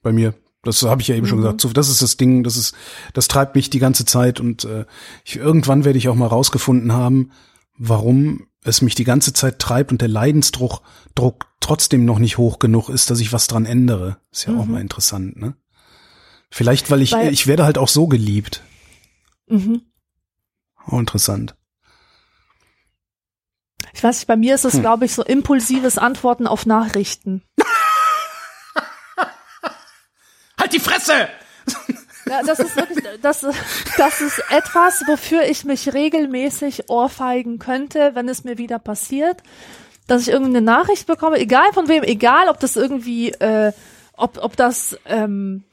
bei mir. Das habe ich ja eben mhm. schon gesagt. Das ist das Ding, das ist, das treibt mich die ganze Zeit und äh, ich, irgendwann werde ich auch mal rausgefunden haben, warum es mich die ganze Zeit treibt und der Leidensdruck Druck trotzdem noch nicht hoch genug ist, dass ich was dran ändere. Ist ja mhm. auch mal interessant, ne? Vielleicht, weil ich, weil, ich werde halt auch so geliebt. Mhm. Auch interessant. Ich weiß nicht, bei mir ist es, hm. glaube ich, so impulsives Antworten auf Nachrichten. *laughs* halt die Fresse! *laughs* Ja, das ist wirklich, das, das ist etwas, wofür ich mich regelmäßig ohrfeigen könnte, wenn es mir wieder passiert, dass ich irgendeine Nachricht bekomme, egal von wem, egal ob das irgendwie, äh, ob, ob das, ähm,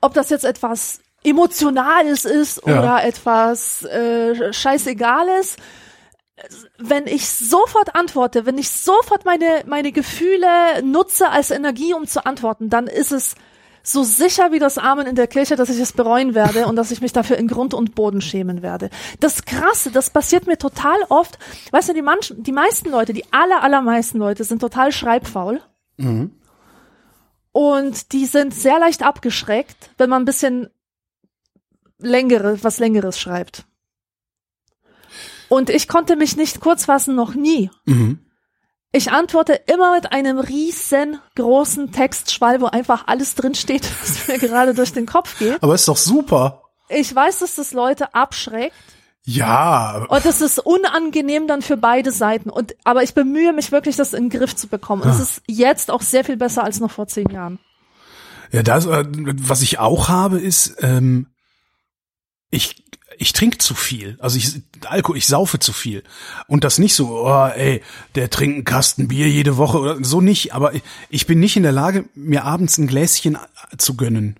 ob das jetzt etwas Emotionales ist ja. oder etwas äh, Scheißegales. Wenn ich sofort antworte, wenn ich sofort meine, meine Gefühle nutze als Energie, um zu antworten, dann ist es so sicher wie das Amen in der Kirche, dass ich es bereuen werde und dass ich mich dafür in Grund und Boden schämen werde. Das Krasse, das passiert mir total oft. Weißt du, die, manchen, die meisten Leute, die aller, allermeisten Leute sind total schreibfaul. Mhm. Und die sind sehr leicht abgeschreckt, wenn man ein bisschen längere, was längeres schreibt. Und ich konnte mich nicht kurz fassen, noch nie. Mhm. Ich antworte immer mit einem riesengroßen Textschwall, wo einfach alles drinsteht, *laughs* was mir gerade durch den Kopf geht. Aber ist doch super. Ich weiß, dass das Leute abschreckt. Ja. Und das ist unangenehm dann für beide Seiten. Und, aber ich bemühe mich wirklich, das in den Griff zu bekommen. Und es ah. ist jetzt auch sehr viel besser als noch vor zehn Jahren. Ja, das, äh, was ich auch habe, ist, ähm, ich ich trinke zu viel. Also ich Alkohol, ich saufe zu viel. Und das nicht so, oh, ey, der trinkt einen Kasten Bier jede Woche oder so nicht, aber ich bin nicht in der Lage, mir abends ein Gläschen zu gönnen,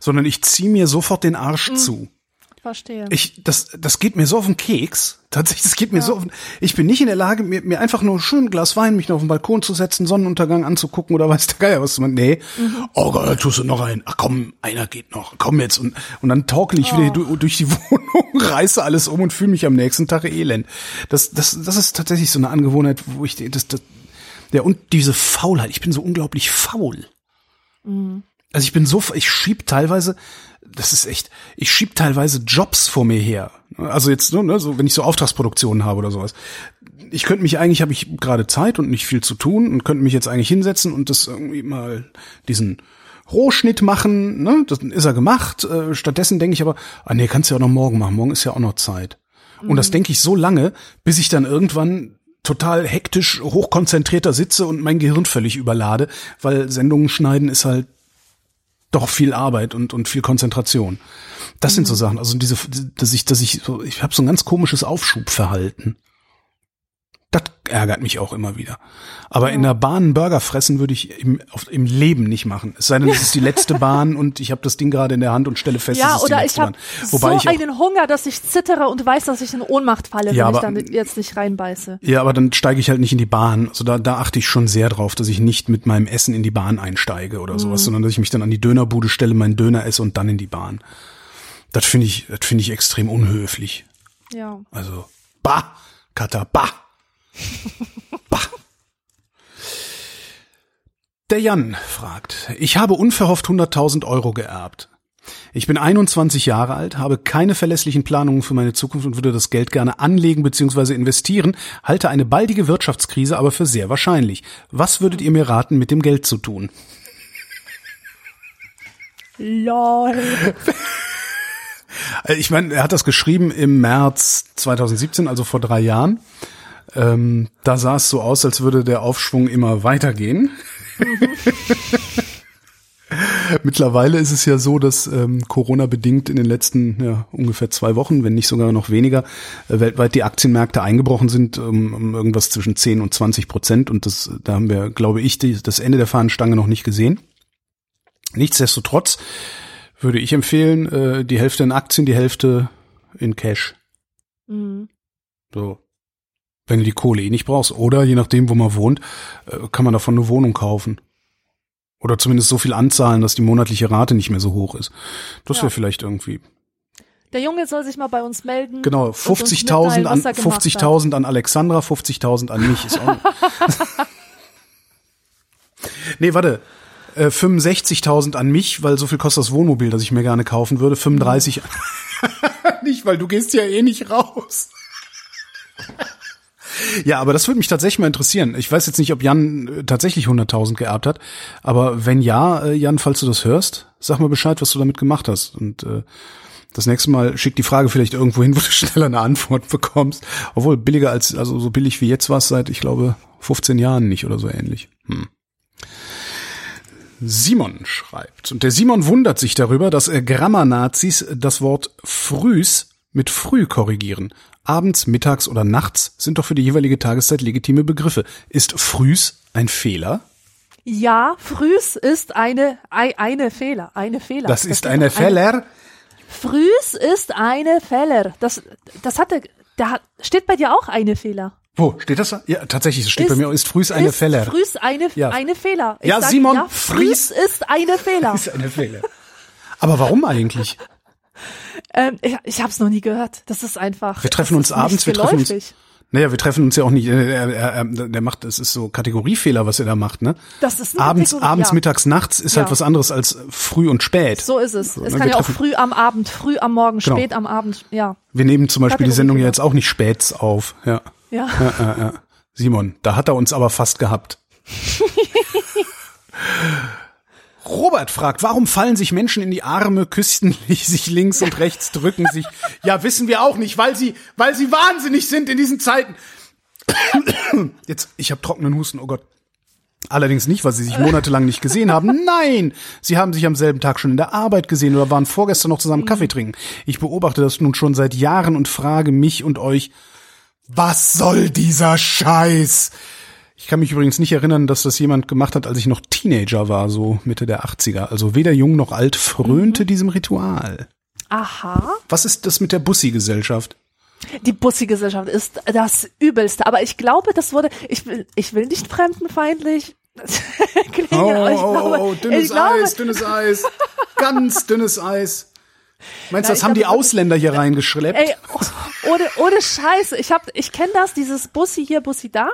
sondern ich ziehe mir sofort den Arsch mhm. zu. Verstehe. Ich, das, das geht mir so auf den Keks. Tatsächlich, das geht mir ja. so auf den, Ich bin nicht in der Lage, mir, mir einfach nur schön ein Glas Wein, mich noch auf den Balkon zu setzen, Sonnenuntergang anzugucken oder weiß der Geier was. Man, nee. Mhm. Oh Gott, da tust du noch ein. Ach komm, einer geht noch. Komm jetzt. Und, und dann torkel ich oh. wieder durch die *laughs* Wohnung, reiße alles um und fühle mich am nächsten Tag elend. Das, das, das ist tatsächlich so eine Angewohnheit, wo ich, das, das, ja, und diese Faulheit. Ich bin so unglaublich faul. Mhm. Also ich bin so, ich schieb teilweise, das ist echt, ich schieb teilweise Jobs vor mir her. Also jetzt, ne, so, wenn ich so Auftragsproduktionen habe oder sowas. Ich könnte mich eigentlich, habe ich gerade Zeit und nicht viel zu tun und könnte mich jetzt eigentlich hinsetzen und das irgendwie mal diesen Rohschnitt machen, ne, das ist er gemacht. Äh, stattdessen denke ich aber, ah nee, kannst du ja auch noch morgen machen, morgen ist ja auch noch Zeit. Und das mhm. denke ich so lange, bis ich dann irgendwann total hektisch, hochkonzentrierter sitze und mein Gehirn völlig überlade, weil Sendungen schneiden ist halt doch viel Arbeit und, und viel Konzentration. Das mhm. sind so mhm. Sachen. Also diese, dass ich, dass ich so, ich habe so ein ganz komisches Aufschubverhalten. Das ärgert mich auch immer wieder. Aber ja. in der Bahn einen Burger fressen würde ich im, auf, im Leben nicht machen. Es sei denn, es ist die letzte Bahn und ich habe das Ding gerade in der Hand und stelle fest, ja, es ist oder die letzte ich habe so ich einen Hunger, dass ich zittere und weiß, dass ich in Ohnmacht falle, ja, wenn aber, ich dann jetzt nicht reinbeiße. Ja, aber dann steige ich halt nicht in die Bahn. Also da, da achte ich schon sehr drauf, dass ich nicht mit meinem Essen in die Bahn einsteige oder mhm. sowas, sondern dass ich mich dann an die Dönerbude stelle, meinen Döner esse und dann in die Bahn. Das finde ich, das finde ich extrem unhöflich. Ja. Also, bah, Kata, bah. Bah. Der Jan fragt, ich habe unverhofft 100.000 Euro geerbt. Ich bin 21 Jahre alt, habe keine verlässlichen Planungen für meine Zukunft und würde das Geld gerne anlegen bzw. investieren, halte eine baldige Wirtschaftskrise aber für sehr wahrscheinlich. Was würdet ihr mir raten, mit dem Geld zu tun? LOL. Ich meine, er hat das geschrieben im März 2017, also vor drei Jahren. Ähm, da sah es so aus, als würde der Aufschwung immer weitergehen. *laughs* Mittlerweile ist es ja so, dass ähm, Corona bedingt in den letzten ja, ungefähr zwei Wochen, wenn nicht sogar noch weniger, äh, weltweit die Aktienmärkte eingebrochen sind um, um irgendwas zwischen 10 und 20 Prozent. Und das, da haben wir, glaube ich, die, das Ende der Fahnenstange noch nicht gesehen. Nichtsdestotrotz würde ich empfehlen, äh, die Hälfte in Aktien, die Hälfte in Cash. Mhm. So wenn du die Kohle eh nicht brauchst. Oder je nachdem, wo man wohnt, äh, kann man davon eine Wohnung kaufen. Oder zumindest so viel anzahlen, dass die monatliche Rate nicht mehr so hoch ist. Das Ja. wäre vielleicht irgendwie. Der Junge soll sich mal bei uns melden. Genau, und uns 50.000 mitteilen, an, was er gemacht hat. 50.000 an Alexandra, 50.000 an mich. Ist auch *laughs* nee, warte. Äh, 65.000 an mich, weil so viel kostet das Wohnmobil, das ich mir gerne kaufen würde. 35. *laughs* nicht, weil du gehst ja eh nicht raus. *laughs* Ja, aber das würde mich tatsächlich mal interessieren. Ich weiß jetzt nicht, ob Jan äh, tatsächlich 100.000 geerbt hat, aber wenn ja, äh, Jan, falls du das hörst, sag mal Bescheid, was du damit gemacht hast. Und äh, das nächste Mal schick die Frage vielleicht irgendwo hin, *laughs* wo du schneller eine Antwort bekommst. Obwohl billiger als, also so billig wie jetzt war es seit, ich glaube, 15 Jahren nicht oder so ähnlich. Hm. Simon schreibt. Und der Simon wundert sich darüber, dass äh, Grammar-Nazis das Wort frühs mit früh korrigieren. Abends, mittags oder nachts sind doch für die jeweilige Tageszeit legitime Begriffe. Ist frühs ein Fehler? Ja, frühs ist eine, ei- eine Fehler, eine Fehler. Das ist ist eine eine- Fehler. Frühs ist eine Fehler. Das, das hatte, da steht bei dir auch eine Fehler. Wo steht das? da? Ja, tatsächlich, es steht bei Ist- mir, ist frühs eine ist Fehler. Frühs eine, Ja. eine Fehler. Ich Ja, sag, Simon, ja, frühs ist eine Fehler. *laughs* Ist eine Fehler. Aber warum eigentlich? Ähm, ich ich habe es noch nie gehört. Das ist einfach. Wir treffen uns abends, wir treffen uns. Naja, wir treffen uns ja auch nicht. Er, er, er, der macht, das ist so Kategoriefehler, was er da macht, ne? Das ist abends, Kategorie, abends, ja. mittags, nachts ist halt Ja. was anderes als früh und spät. So ist es. So, es ne, kann wir ja auch früh am Abend, früh am Morgen, Genau. spät am Abend. Ja, Wir nehmen zum Beispiel die Sendung ja jetzt auch nicht späts auf. Ja. ja. Ja, ja, ja. Simon, da hat er uns aber fast gehabt. *laughs* Robert fragt, warum fallen sich Menschen in die Arme, küssten *laughs* sich links und rechts, drücken sich? Ja, wissen wir auch nicht, weil sie, weil sie wahnsinnig sind in diesen Zeiten. *coughs* Jetzt, ich habe trockenen Husten, oh Gott. Allerdings nicht, weil sie sich monatelang nicht gesehen haben. Nein, sie haben sich am selben Tag schon in der Arbeit gesehen oder waren vorgestern noch zusammen Kaffee trinken. Ich beobachte das nun schon seit Jahren und frage mich und euch, was soll dieser Scheiß? Ich kann mich übrigens nicht erinnern, dass das jemand gemacht hat, als ich noch Teenager war, so Mitte der 80er. Also weder jung noch alt frönte diesem Ritual. Aha. Was ist das mit der Bussi-Gesellschaft? Die Bussi-Gesellschaft ist das Übelste. Aber ich glaube, das wurde, ich will, ich will nicht fremdenfeindlich *laughs* klingen, aber ich glaube, dünnes ich glaube, Eis, dünnes Eis. Ganz *laughs* dünnes Eis. Meinst du, das haben die Ausländer hier reingeschleppt? Ey, oh, ohne, ohne Scheiße. Ich hab, ich kenne das, dieses Bussi hier, Bussi da.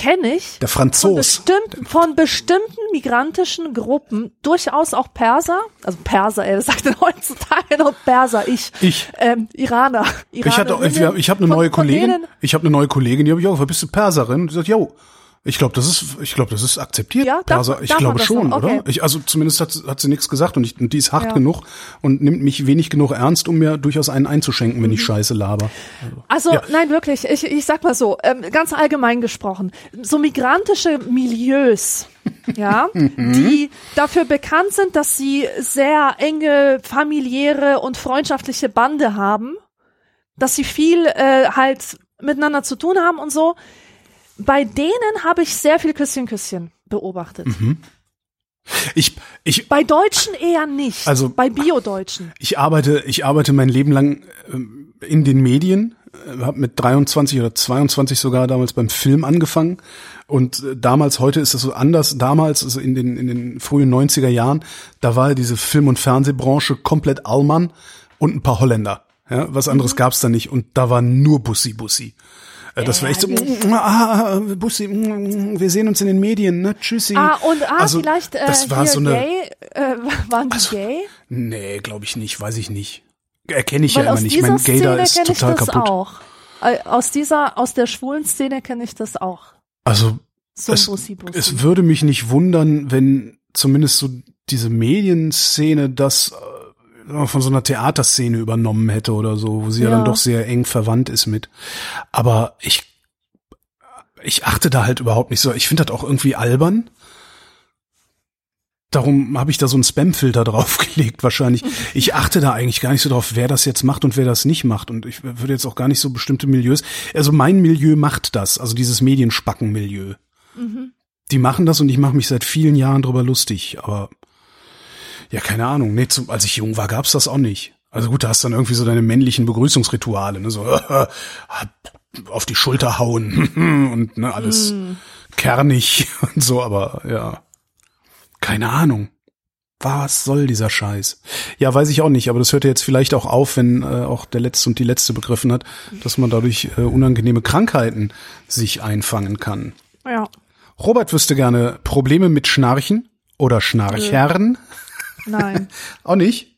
Kenne ich. Der Von, Franzos. bestimmt, von bestimmten migrantischen Gruppen, durchaus auch Perser, also Perser, ey, das sagt denn heutzutage noch Perser, ich. Ich. Ähm, Iraner. Ich hatte, ich, habe eine Von- neue von Kollegin. Ich habe eine neue Kollegin, die habe ich auch. Bist du Perserin? Und die sagt, jo. Ich glaube, das ist, ich glaube, das ist akzeptiert. Ja, darf- Perser. Ich darf glaube schon? Okay. oder? Ich, also zumindest hat, hat sie nichts gesagt und, ich, und die ist hart Ja. genug und nimmt mich wenig genug ernst, um mir durchaus einen einzuschenken, wenn ich Scheiße laber. Also Ja. nein, wirklich. Ich, ich sag mal so, ähm, ganz allgemein gesprochen, so migrantische Milieus, ja, *laughs* die dafür bekannt sind, dass sie sehr enge familiäre und freundschaftliche Bande haben, dass sie viel äh, halt miteinander zu tun haben und so. Bei denen habe ich sehr viel Küsschen, Küsschen beobachtet. Ich, ich, Bei Deutschen eher nicht. Also- bei Bio-Deutschen. ich arbeite, ich arbeite mein Leben lang ähm, in den Medien, äh, habe mit 23 oder 22 sogar damals beim Film angefangen und äh, damals, heute ist das so anders, damals, also in den, in den frühen 90er Jahren, da war diese Film- und Fernsehbranche komplett Allmann und ein paar Holländer. Ja, was anderes gab's da nicht und da war nur Bussi Bussi. Äh, Das war echt so, ah, Bussi, mm, wir sehen uns in den Medien, ne? Tschüssi. Ah, und ah, Also, vielleicht äh, das war so eine, gay, äh, waren die gay? Nee, glaube ich nicht, weiß ich nicht. Erkenne ich Weil ja immer nicht. Mein Gaydar Szene ist total das kaputt. auch. Äh, Aus dieser, aus der schwulen Szene kenne ich das auch. Also So es, Bussi Bussi. es würde mich nicht wundern, wenn zumindest so diese Medienszene das äh, von so einer Theaterszene übernommen hätte oder so, wo sie ja, Ja. dann doch sehr eng verwandt ist mit. Aber ich ich achte da halt überhaupt nicht so. Ich finde das auch irgendwie albern. Darum habe ich da so einen Spam-Filter *laughs* draufgelegt wahrscheinlich. Ich achte da eigentlich gar nicht so drauf, wer das jetzt macht und wer das nicht macht. Und ich würde jetzt auch gar nicht so bestimmte Milieus. Also mein Milieu macht das, also dieses Medienspacken-Milieu. Die machen das und ich mache mich seit vielen Jahren drüber lustig. Aber ja, keine Ahnung. Nee, zum, als ich jung war, gab's das auch nicht. Also gut, da hast du dann irgendwie so deine männlichen Begrüßungsrituale, ne? So *laughs* auf die Schulter hauen *laughs* und ne, alles Mm. kernig *laughs* und so, aber ja. Keine Ahnung. Was soll dieser Scheiß? Ja, weiß ich auch nicht, aber das hört ja jetzt vielleicht auch auf, wenn äh, auch der Letzte und die Letzte begriffen hat, dass man dadurch äh, unangenehme Krankheiten sich einfangen kann. Ja. Robert wüsste gerne Probleme mit Schnarchen oder Schnarchern. Nein. *laughs* Auch nicht?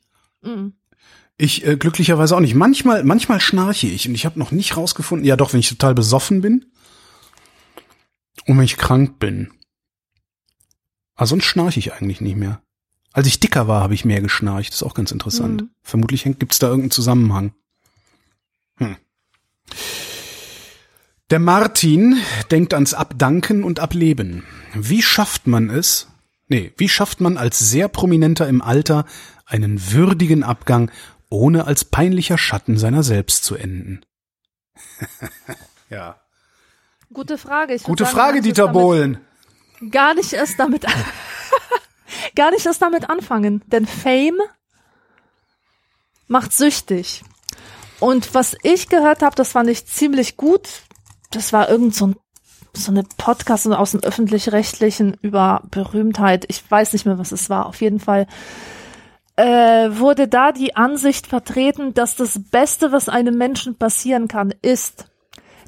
Ich äh, glücklicherweise auch nicht. Manchmal, manchmal schnarche ich und ich habe noch nicht rausgefunden, ja doch, wenn ich total besoffen bin und wenn ich krank bin. Aber sonst schnarche ich eigentlich nicht mehr. Als ich dicker war, habe ich mehr geschnarcht. Das ist auch ganz interessant. Mhm. Vermutlich gibt es da irgendeinen Zusammenhang. Hm. Der Martin denkt ans Abdanken und Ableben. Wie schafft man es? Nee, wie schafft man als sehr prominenter im Alter einen würdigen Abgang, ohne als peinlicher Schatten seiner selbst zu enden? *laughs* ja. Gute Frage. Ich Gute sagen, Frage, Dieter Bohlen. Gar nicht erst damit, *laughs* gar nicht erst damit anfangen. Denn Fame macht süchtig. Und was ich gehört habe, das fand ich ziemlich gut. Das war irgend so ein so eine Podcast aus dem öffentlich-rechtlichen über Berühmtheit. Ich weiß nicht mehr, was es war. Auf jeden Fall äh, wurde da die Ansicht vertreten, dass das Beste, was einem Menschen passieren kann, ist,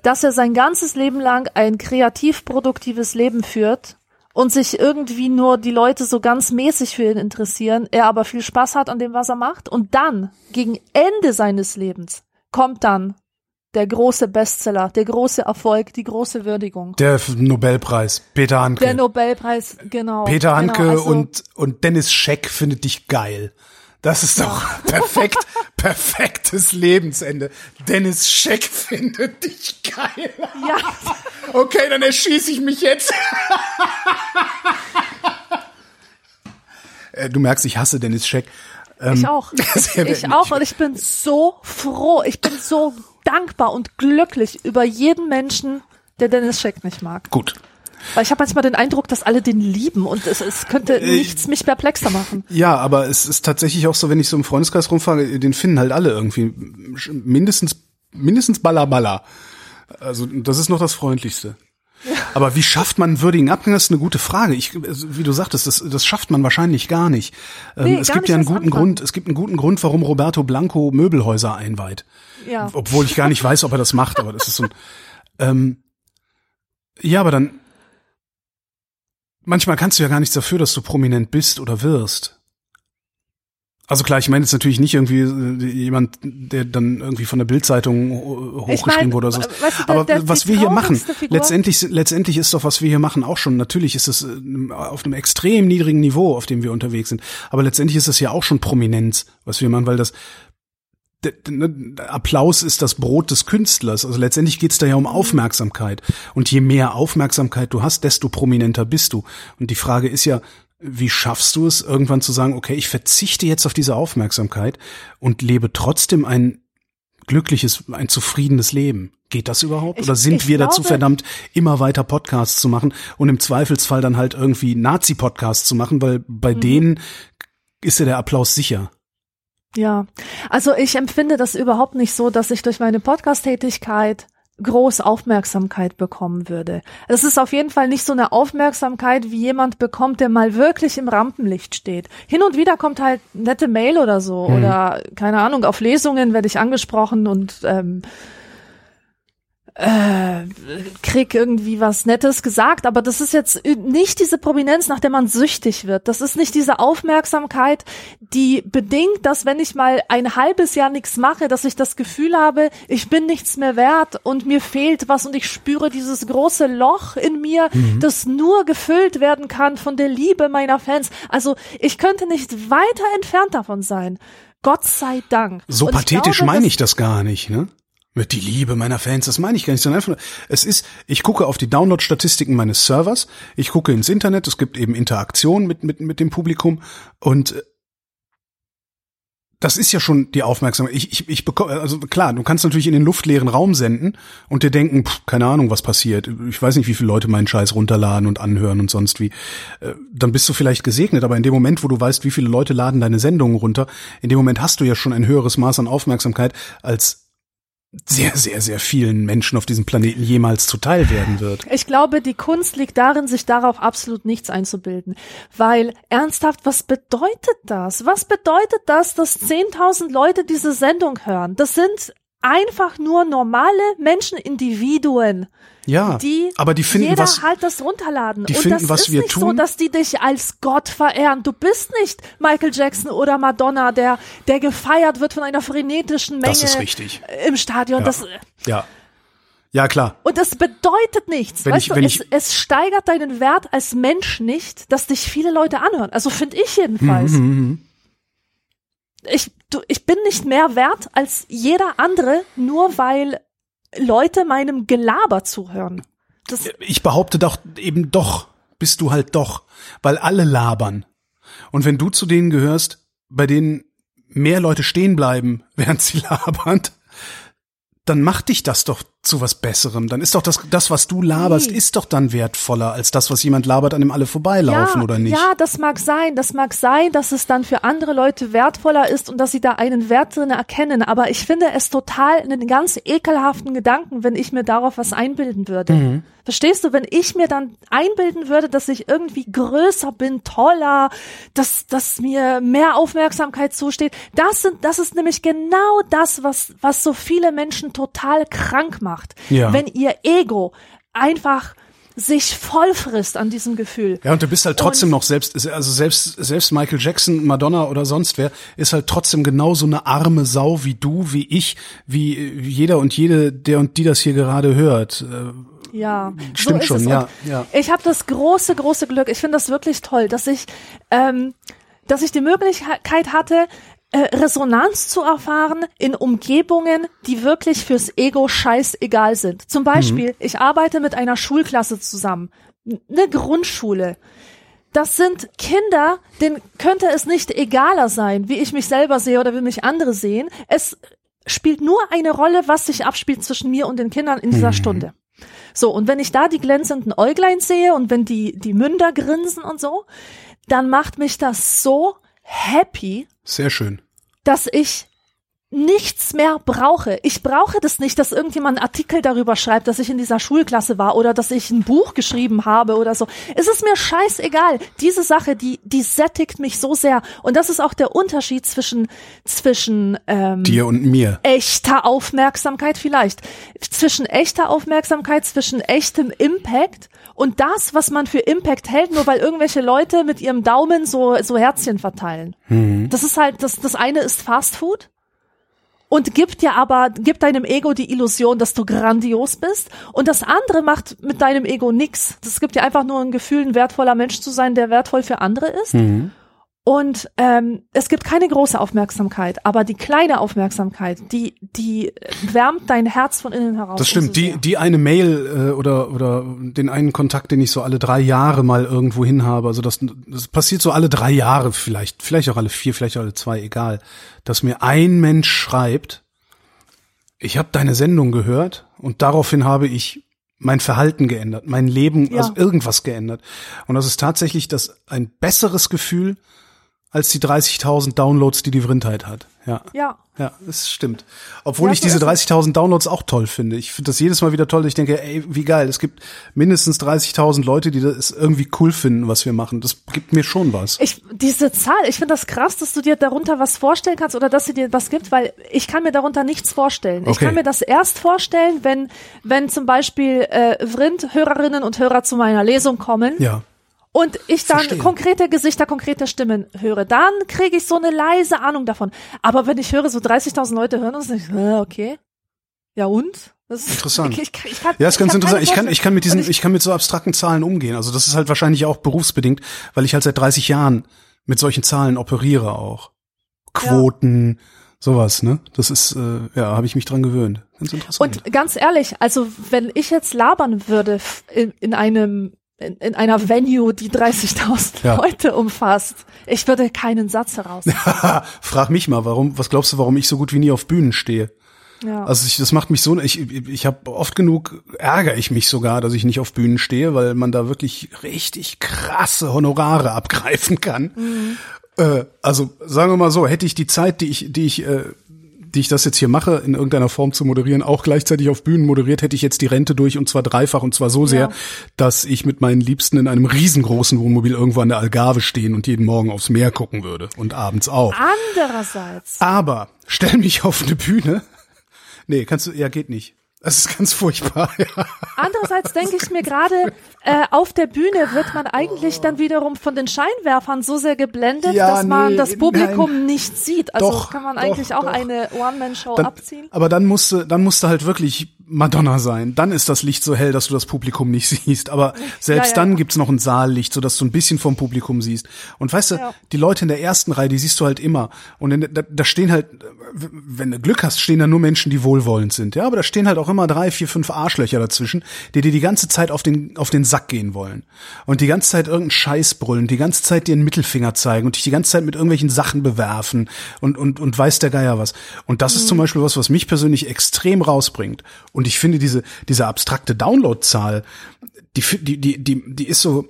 dass er sein ganzes Leben lang ein kreativ produktives Leben führt und sich irgendwie nur die Leute so ganz mäßig für ihn interessieren, er aber viel Spaß hat an dem, was er macht und dann, gegen Ende seines Lebens, kommt dann der große Bestseller, der große Erfolg, die große Würdigung. Der Nobelpreis, Peter Handke. Der Nobelpreis, genau. Peter Handke genau, also, und, und Dennis Scheck findet dich geil. Das ist doch *laughs* perfekt, perfektes Lebensende. Dennis Scheck findet dich geil. Ja, Okay, dann erschieße ich mich jetzt. Äh, Du merkst, ich hasse Dennis Scheck. Ähm, ich auch. *laughs* Ich auch und ich bin so froh, ich bin so dankbar und glücklich über jeden Menschen, der Dennis Scheck nicht mag. Gut. Weil ich habe manchmal den Eindruck, dass alle den lieben und es, es könnte Äh, nichts mich perplexer machen. Ja, aber es ist tatsächlich auch so, wenn ich so im Freundeskreis rumfrage, den finden halt alle irgendwie mindestens, mindestens Baller Baller. Also das ist noch das Freundlichste. Aber wie schafft man einen würdigen Abgang? Das ist eine gute Frage. Ich, also, wie du sagtest, das, das schafft man wahrscheinlich gar nicht. Ähm, Nee, es gar gibt nicht ja einen guten anfangen. Grund. Es gibt einen guten Grund, warum Roberto Blanco Möbelhäuser einweiht. Ja. Obwohl ich gar nicht weiß, ob er das macht, aber das ist so ein. Ähm, ja, aber dann. Manchmal kannst du ja gar nichts dafür, dass du prominent bist oder wirst. Also klar, ich meine jetzt natürlich nicht irgendwie äh, jemand, der dann irgendwie von der Bildzeitung hochgeschrieben mein, wurde oder so. weißt du, Aber der- was wir hier machen, Figur- letztendlich, letztendlich ist doch, was wir hier machen, auch schon, natürlich ist es äh, auf einem extrem niedrigen Niveau, auf dem wir unterwegs sind. Aber letztendlich ist es ja auch schon Prominenz, was wir machen, weil das der Applaus ist das Brot des Künstlers. Also letztendlich geht's da ja um Aufmerksamkeit. Und je mehr Aufmerksamkeit du hast, desto prominenter bist du. Und die Frage ist ja, wie schaffst du es, irgendwann zu sagen, okay, ich verzichte jetzt auf diese Aufmerksamkeit und lebe trotzdem ein glückliches, ein zufriedenes Leben. Geht das überhaupt? Ich- Oder sind wir dazu glaube- verdammt, immer weiter Podcasts zu machen und im Zweifelsfall dann halt irgendwie Nazi-Podcasts zu machen, weil bei Mhm. denen ist ja der Applaus sicher. Ja, also ich empfinde das überhaupt nicht so, dass ich durch meine Podcast-Tätigkeit groß Aufmerksamkeit bekommen würde. Es ist auf jeden Fall nicht so eine Aufmerksamkeit, wie jemand bekommt, der mal wirklich im Rampenlicht steht. Hin und wieder kommt halt nette Mail oder so oder keine Ahnung, auf Lesungen werde ich angesprochen und ähm, äh, krieg irgendwie was Nettes gesagt, aber das ist jetzt nicht diese Prominenz, nach der man süchtig wird. Das ist nicht diese Aufmerksamkeit, die bedingt, dass wenn ich mal ein halbes Jahr nichts mache, dass ich das Gefühl habe, ich bin nichts mehr wert und mir fehlt was und ich spüre dieses große Loch in mir, das nur gefüllt werden kann von der Liebe meiner Fans. Also ich könnte nicht weiter entfernt davon sein. Gott sei Dank. So Und pathetisch glaube, meine ich das gar nicht, ne? Mit die Liebe meiner Fans, das meine ich gar nicht, sondern einfach, es ist, ich gucke auf die Download-Statistiken meines Servers, ich gucke ins Internet, es gibt eben Interaktion mit, mit, mit dem Publikum und äh, das ist ja schon die Aufmerksamkeit. Ich, ich, ich bekomme, also klar, du kannst natürlich in den luftleeren Raum senden und dir denken, pff, keine Ahnung, was passiert. Ich weiß nicht, wie viele Leute meinen Scheiß runterladen und anhören und sonst wie. Äh, Dann bist du vielleicht gesegnet, aber in dem Moment, wo du weißt, wie viele Leute laden deine Sendungen runter, in dem Moment hast du ja schon ein höheres Maß an Aufmerksamkeit als sehr, sehr, sehr vielen Menschen auf diesem Planeten jemals zuteil werden wird. Ich glaube, die Kunst liegt darin, sich darauf absolut nichts einzubilden. Weil ernsthaft, was bedeutet das? Was bedeutet das, dass 10.000 Leute diese Sendung hören? Das sind einfach nur normale Menschen, Individuen. Ja, die aber die finden jeder was, halt das runterladen. die und finden, das was ist wir nicht so, tun. dass die dich als Gott verehren. Du bist nicht Michael Jackson oder Madonna, der der gefeiert wird von einer frenetischen Menge Das ist richtig. im Stadion. Ja. Das, ja. Ja, klar. und das bedeutet nichts. Wenn weißt ich- du, wenn es, ich- es steigert deinen Wert als Mensch nicht, dass dich viele Leute anhören. Also finde ich jedenfalls. Mhm, Ich, du, ich bin nicht mehr wert als jeder andere, nur weil Leute meinem Gelaber zuhören. Das, Ich behaupte doch eben doch, bist du halt doch, weil alle labern. Und wenn du zu denen gehörst, bei denen mehr Leute stehen bleiben, *laughs* während sie labern, dann macht dich das doch zu was Besserem. Dann ist doch das, das was du laberst, Nee. ist doch dann wertvoller als das, was jemand labert, an dem alle vorbeilaufen ja, oder nicht. Ja, das mag sein. Das mag sein, dass es dann für andere Leute wertvoller ist und dass sie da einen Wert drin erkennen. Aber ich finde es total einen ganz ekelhaften Gedanken, wenn ich mir darauf was einbilden würde. Mhm. Verstehst du, wenn ich mir dann einbilden würde, dass ich irgendwie größer bin, toller, dass, dass mir mehr Aufmerksamkeit zusteht, das sind, das ist nämlich genau das, was, was so viele Menschen total krank macht. Ja. Wenn ihr Ego einfach sich voll frisst an diesem Gefühl. Ja, und du bist halt trotzdem Und- noch selbst, also selbst, selbst Michael Jackson, Madonna oder sonst wer, ist halt trotzdem genauso eine arme Sau wie du, wie ich, wie jeder und jede, der und die das hier gerade hört. Äh, Ja, Stimmt so schon, ja, ja. Ich habe das große, große Glück. Ich finde das wirklich toll, dass ich, ähm, dass ich die Möglichkeit hatte, äh, Resonanz zu erfahren in Umgebungen, die wirklich fürs Ego scheißegal sind. Zum Beispiel, Mhm. ich arbeite mit einer Schulklasse zusammen, eine Grundschule. Das sind Kinder, denen könnte es nicht egaler sein, wie ich mich selber sehe oder wie mich andere sehen. Es spielt nur eine Rolle, was sich abspielt zwischen mir und den Kindern in dieser Stunde. So, und wenn ich da die glänzenden Äuglein sehe und wenn die, die Münder grinsen und so, dann macht mich das so happy, Sehr schön. Dass ich nichts mehr brauche. Ich brauche das nicht, dass irgendjemand einen Artikel darüber schreibt, dass ich in dieser Schulklasse war oder dass ich ein Buch geschrieben habe oder so. Es ist mir scheißegal. Diese Sache, die, die sättigt mich so sehr. Und das ist auch der Unterschied zwischen, zwischen, ähm, Dir und mir. echter Aufmerksamkeit vielleicht. Zwischen echter Aufmerksamkeit, zwischen echtem Impact und das, was man für Impact hält, nur weil irgendwelche Leute mit ihrem Daumen so, so Herzchen verteilen. Das ist halt, das, das eine ist Fast Food und gibt dir aber, gibt deinem Ego die Illusion, dass du grandios bist. Und das andere macht mit deinem Ego nix. Das gibt dir einfach nur ein Gefühl, ein wertvoller Mensch zu sein, der wertvoll für andere ist. Und ähm, es gibt keine große Aufmerksamkeit, aber die kleine Aufmerksamkeit, die, die wärmt dein Herz von innen heraus. Das stimmt. Die, die eine Mail äh, oder oder den einen Kontakt, den ich so alle drei Jahre mal irgendwo hin habe. Also das, das passiert so alle drei Jahre vielleicht, vielleicht auch alle vier, vielleicht auch alle zwei, egal. Dass mir ein Mensch schreibt, ich habe deine Sendung gehört und daraufhin habe ich mein Verhalten geändert, mein Leben, Ja. also irgendwas geändert. Und das ist tatsächlich das ein besseres Gefühl als die 30.000 Downloads, die die Vrindheit hat. Ja. Ja. Ja, das stimmt. Obwohl Ja, ich diese ist es. 30.000 Downloads auch toll finde. Ich finde das jedes Mal wieder toll. Ich denke, ey, wie geil. Es gibt mindestens 30.000 Leute, die das irgendwie cool finden, was wir machen. Das gibt mir schon was. Ich, diese Zahl, ich finde das krass, dass du dir darunter was vorstellen kannst oder dass sie dir was gibt, weil ich kann mir darunter nichts vorstellen. Ich Okay. kann mir das erst vorstellen, wenn, wenn zum Beispiel äh, Vrind-Hörerinnen und Hörer zu meiner Lesung kommen Ja. Und ich dann Verstehe. konkrete Gesichter, konkrete Stimmen höre, dann kriege ich so eine leise Ahnung davon. Aber wenn ich höre, so 30.000 Leute hören und ich, äh, okay, ja und? Das ist Interessant. Ich, ich, ich kann, Ja, ist ganz ich interessant. Ich kann, ich kann mit diesen, Vorstellung. ich kann mit so abstrakten Zahlen umgehen. Also das ist halt wahrscheinlich auch berufsbedingt, weil ich halt seit 30 Jahren mit solchen Zahlen operiere auch. Quoten, sowas, ne? Das ist, äh, ja, habe ich mich dran gewöhnt. Ganz interessant. Und ganz ehrlich, also wenn ich jetzt labern würde in, in einem in, in einer Venue, die 30.000 Ja. Leute umfasst, ich würde keinen Satz heraus. *laughs* Frag mich mal, warum, was glaubst du, warum ich so gut wie nie auf Bühnen stehe? Ja. Also ich, das macht mich so, ich, ich habe oft genug, ärgere ich mich sogar, dass ich nicht auf Bühnen stehe, weil man da wirklich richtig krasse Honorare abgreifen kann. Äh, also sagen wir mal so, hätte ich die Zeit, die ich, die ich äh, die ich das jetzt hier mache, in irgendeiner Form zu moderieren, auch gleichzeitig auf Bühnen moderiert, hätte ich jetzt die Rente durch und zwar dreifach und zwar so sehr, Ja. dass ich mit meinen Liebsten in einem riesengroßen Wohnmobil irgendwo an der Algarve stehen und jeden Morgen aufs Meer gucken würde und abends auch. Andererseits, Aber stell mich auf eine Bühne. Nee, kannst du, ja, geht nicht. Das ist ganz furchtbar. *laughs* Ja. andererseits denke ich mir gerade, äh, auf der Bühne wird man eigentlich dann wiederum von den Scheinwerfern so sehr geblendet, Ja, dass man nee, das Publikum nein. nicht sieht. Also Doch, kann man doch, eigentlich auch doch. eine One-Man-Show abziehen. aber dann musste, dann musste halt wirklich Madonna sein. Dann ist das Licht so hell, dass du das Publikum nicht *laughs* siehst. Aber selbst ja, dann ja. gibt's noch ein Saallicht, sodass du ein bisschen vom Publikum siehst. Und weißt du, die Leute in der ersten Reihe, die siehst du halt immer. Und in, da, da stehen halt, wenn du Glück hast, stehen da nur Menschen, die wohlwollend sind. Ja, aber da stehen halt auch immer drei, vier, fünf Arschlöcher dazwischen, die dir die ganze Zeit auf den, auf den Sack gehen wollen. Und die ganze Zeit irgendeinen Scheiß brüllen, die ganze Zeit dir einen Mittelfinger zeigen und dich die ganze Zeit mit irgendwelchen Sachen bewerfen und, und, und weiß der Geier was. Und das ist zum Beispiel was, was mich persönlich extrem rausbringt. Und ich finde diese, diese abstrakte Downloadzahl, die, die, die, die, die ist so,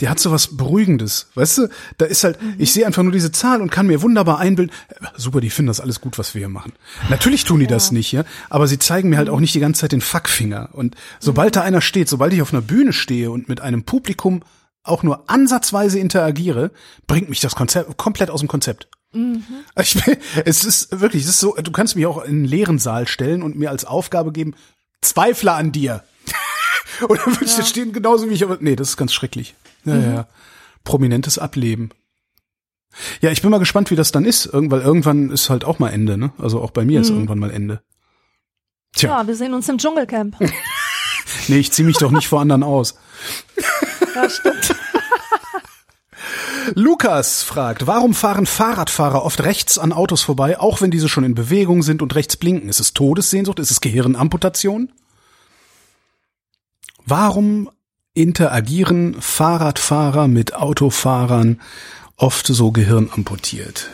die hat so was Beruhigendes, weißt du? Da ist halt, ich sehe einfach nur diese Zahl und kann mir wunderbar einbilden, äh, super, die finden das alles gut, was wir hier machen. Natürlich tun die das nicht, ja, aber sie zeigen mir halt auch nicht die ganze Zeit den Fuckfinger. Und sobald da einer steht, sobald ich auf einer Bühne stehe und mit einem Publikum auch nur ansatzweise interagiere, bringt mich das Konzept komplett aus dem Konzept. Also Ich es ist wirklich, es ist so, du kannst mich auch in einen leeren Saal stellen und mir als Aufgabe geben, Zweifler an dir. Dann würde ich da stehen, genauso wie ich, aber nee, das ist ganz schrecklich. Ja, ja. Prominentes Ableben. Ja, ich bin mal gespannt, wie das dann ist, weil irgendwann ist halt auch mal Ende, ne? Also auch bei mir ist irgendwann mal Ende. Tja, Ja, wir sehen uns im Dschungelcamp. *laughs* nee, ich zieh mich doch nicht vor anderen aus. Ja, stimmt. *laughs* Lukas fragt, warum fahren Fahrradfahrer oft rechts an Autos vorbei, auch wenn diese schon in Bewegung sind und rechts blinken? Ist es Todessehnsucht? Ist es Gehirnamputation? Warum interagieren Fahrradfahrer mit Autofahrern oft so gehirnamputiert?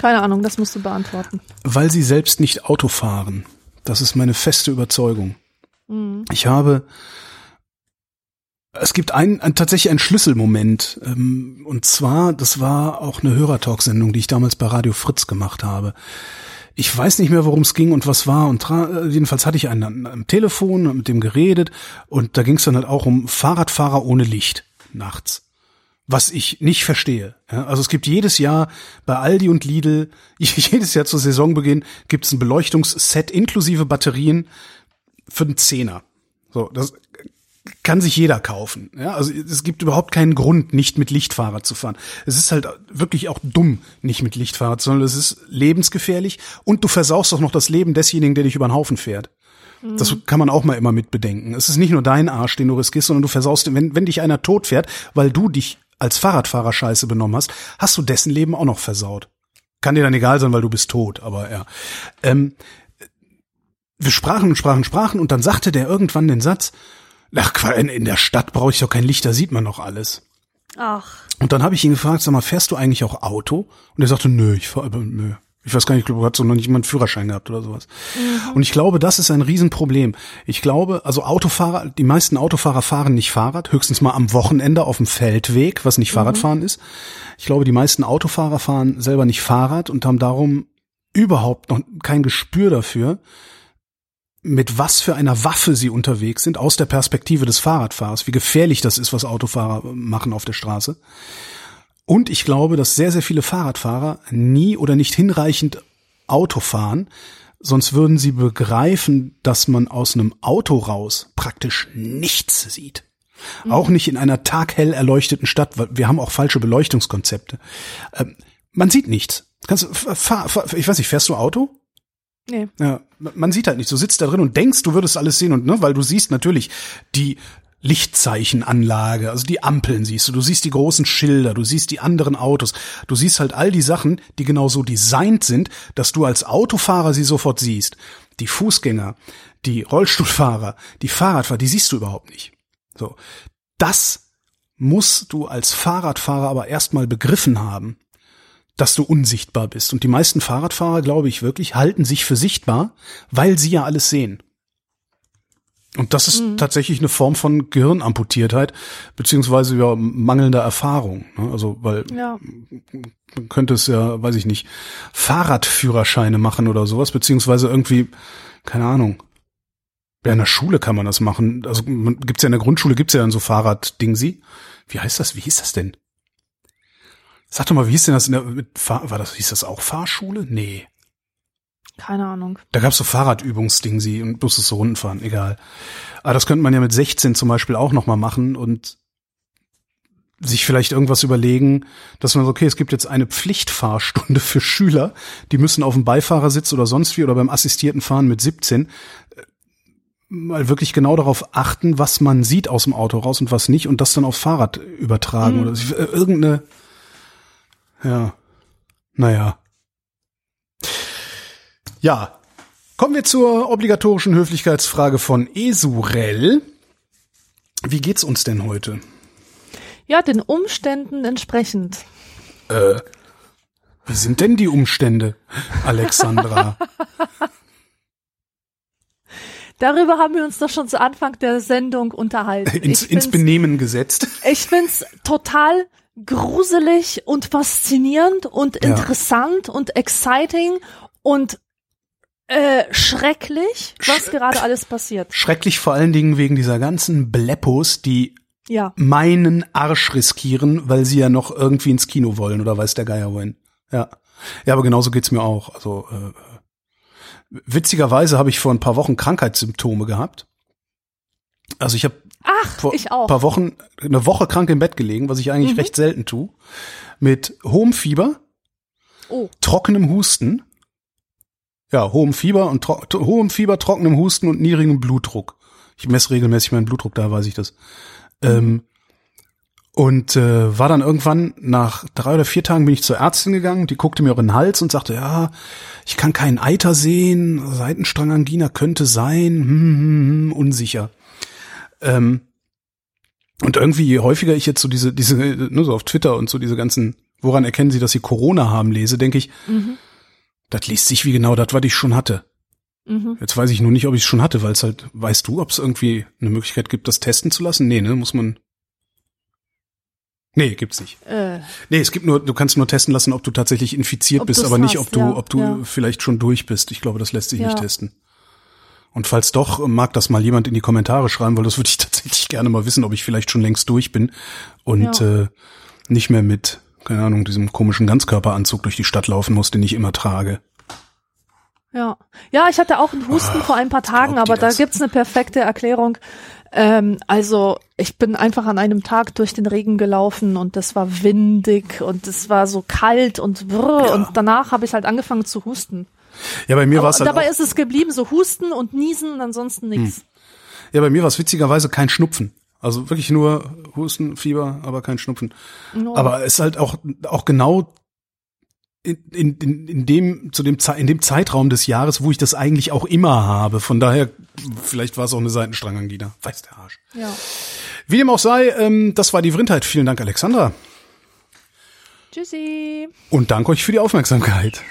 Keine Ahnung, das musst du beantworten. Weil sie selbst nicht Auto fahren. Das ist meine feste Überzeugung. Ich habe es gibt ein, ein tatsächlich einen Schlüsselmoment ähm, und zwar, das war auch eine Hörertalk-Sendung, die ich damals bei Radio Fritz gemacht habe. Ich weiß nicht mehr, worum es ging und was war und äh, jedenfalls hatte ich einen am- Telefon mit dem geredet und da ging es dann halt auch um Fahrradfahrer ohne Licht nachts. Was ich nicht verstehe. Ja, also es gibt jedes Jahr bei Aldi und Lidl, *laughs* jedes Jahr zu Saisonbeginn gibt es ein Beleuchtungsset inklusive Batterien für einen Zehner. So, das kann sich jeder kaufen. Ja, also es gibt überhaupt keinen Grund, nicht mit Lichtfahrrad zu fahren. Es ist halt wirklich auch dumm, nicht mit Lichtfahrrad, sondern es ist lebensgefährlich und du versaust auch noch das Leben desjenigen, der dich über den Haufen fährt. Das kann man auch mal immer mit bedenken. Es ist nicht nur dein Arsch, den du riskierst, sondern du versaust, wenn, wenn dich einer tot fährt, weil du dich als Fahrradfahrer scheiße benommen hast, hast du dessen Leben auch noch versaut. Kann dir dann egal sein, weil du bist tot, aber ja. Ähm, wir sprachen und sprachen, sprachen und dann sagte der irgendwann den Satz, ach, in, der Stadt brauche ich doch kein Licht, da sieht man noch alles. Ach, Und dann habe ich ihn gefragt, sag mal, fährst du eigentlich auch Auto? Und er sagte, nö, ich fahr, aber nö. Ich weiß gar nicht, ich glaube, hat so noch nicht mal einen Führerschein gehabt oder sowas. Und ich glaube, das ist ein Riesenproblem. Ich glaube, also Autofahrer, die meisten Autofahrer fahren nicht Fahrrad, höchstens mal am Wochenende auf dem Feldweg, was nicht Fahrradfahren ist. Ich glaube, die meisten Autofahrer fahren selber nicht Fahrrad und haben darum überhaupt noch kein Gespür dafür, mit was für einer Waffe sie unterwegs sind, aus der Perspektive des Fahrradfahrers, wie gefährlich das ist, was Autofahrer machen auf der Straße. Und ich glaube, dass sehr, sehr viele Fahrradfahrer nie oder nicht hinreichend Auto fahren, sonst würden sie begreifen, dass man aus einem Auto raus praktisch nichts sieht. Auch nicht in einer taghell erleuchteten Stadt, weil wir haben auch falsche Beleuchtungskonzepte. Ähm, man sieht nichts. Kannst, fahr, fahr, ich weiß nicht, fährst du Auto? Nee. Ja, man sieht halt nicht. Du sitzt da drin und denkst, du würdest alles sehen und ne, weil du siehst natürlich die Lichtzeichenanlage, also die Ampeln siehst du, du siehst die großen Schilder, du siehst die anderen Autos, du siehst halt all die Sachen, die genau so designt sind, dass du als Autofahrer sie sofort siehst. Die Fußgänger, die Rollstuhlfahrer, die Fahrradfahrer, die siehst du überhaupt nicht. So. Das musst du als Fahrradfahrer aber erstmal begriffen haben dass du unsichtbar bist. Und die meisten Fahrradfahrer, glaube ich wirklich, halten sich für sichtbar, weil sie ja alles sehen. Und das ist tatsächlich eine Form von Gehirnamputiertheit, beziehungsweise ja mangelnder Erfahrung. Ne? Also, weil Ja. man könnte es ja, weiß ich nicht, Fahrradführerscheine machen oder sowas, beziehungsweise irgendwie, keine Ahnung. Ja, in der Schule kann man das machen. Also man, gibt's ja in der Grundschule gibt's ja dann so Fahrraddingsi. Wie heißt das? Wie hieß das denn? Sag doch mal, wie hieß denn das in der mit war das hieß das auch Fahrschule? Nee. Keine Ahnung. Da gab's so Fahrradübungsdingsi und musstest so Runden fahren, egal. Aber das könnte man ja mit 16 zum Beispiel auch nochmal machen und sich vielleicht irgendwas überlegen, dass man so, okay, es gibt jetzt eine Pflichtfahrstunde für Schüler, die müssen auf dem Beifahrersitz oder sonst wie oder beim assistierten Fahren mit 17 äh, mal wirklich genau darauf achten, was man sieht aus dem Auto raus und was nicht und das dann aufs Fahrrad übertragen oder sich- äh, irgendeine, ja, naja. Ja, kommen wir zur obligatorischen Höflichkeitsfrage von Esurel. Wie geht's uns denn heute? Ja, den Umständen entsprechend. Wie sind denn die Umstände, Alexandra? *laughs* Darüber haben wir uns doch schon zu Anfang der Sendung unterhalten. ins, ins Benehmen gesetzt. Ich find's total gruselig und faszinierend und Ja. interessant und exciting und äh, schrecklich, was Sch- gerade alles passiert. Schrecklich vor allen Dingen wegen dieser ganzen Bleppos, die Ja, meinen Arsch riskieren, weil sie ja noch irgendwie ins Kino wollen oder weiß der Geier wohin. Ja. Ja, aber genauso geht's mir auch. Also äh, witzigerweise habe ich vor ein paar Wochen Krankheitssymptome gehabt. Also ich habe ach, vor ich auch. ein paar Wochen eine Woche krank im Bett gelegen, was ich eigentlich recht selten tue, mit hohem Fieber, Oh, trockenem Husten. Ja, hohem Fieber und hohem Fieber, trockenem Husten und niedrigem Blutdruck. Ich messe regelmäßig meinen Blutdruck, da weiß ich das. Ähm, und äh, war dann irgendwann nach drei oder vier Tagen bin ich zur Ärztin gegangen, die guckte mir auch in den Hals und sagte, ja, ich kann keinen Eiter sehen, Seitenstrangangina könnte sein, hm, hm, hm, unsicher. Ähm, und irgendwie, je häufiger ich jetzt so diese, diese, ne, so auf Twitter und so diese ganzen, woran erkennen Sie, dass Sie Corona haben, lese, denke ich, mhm, das liest sich wie genau das, was ich schon hatte. mhm. Jetzt weiß ich nur nicht, ob ich es schon hatte, weil es halt, weißt du, ob es irgendwie eine Möglichkeit gibt, das testen zu lassen? Nee, ne, muss man. Nee, gibt's nicht. Äh, Nee, es gibt nur, du kannst nur testen lassen, ob du tatsächlich infiziert Ob bist, aber nicht, ob du, ja, ob du ja. vielleicht schon durch bist. Ich glaube, das lässt sich Ja. nicht testen. Und falls doch, mag das mal jemand in die Kommentare schreiben, weil das würde ich *laughs* tatsächlich gerne mal wissen, ob ich vielleicht schon längst durch bin und Ja. äh, nicht mehr mit, keine Ahnung, diesem komischen Ganzkörperanzug durch die Stadt laufen muss, den ich immer trage. Ja, ja, ich hatte auch einen Husten vor ein paar Tagen, aber da das? gibt's eine perfekte Erklärung. Ähm, also ich bin einfach an einem Tag durch den Regen gelaufen und das war windig und es war so kalt und brr, Ja. und danach habe ich halt angefangen zu husten. Ja, bei mir war es halt dabei ist es geblieben, so Husten und Niesen und ansonsten nichts. ja, bei mir war es witzigerweise kein Schnupfen. Also wirklich nur Husten, Fieber, aber kein Schnupfen. No. Aber es ist halt auch, auch genau in, in, in, dem, zu dem, in dem Zeitraum des Jahres, wo ich das eigentlich auch immer habe. Von daher, vielleicht war es auch eine Seitenstrangangina. Weiß der Arsch. ja. Wie dem auch sei, ähm, das war die Vrindheit. Vielen Dank, Alexandra. Tschüssi. Und dank euch für die Aufmerksamkeit.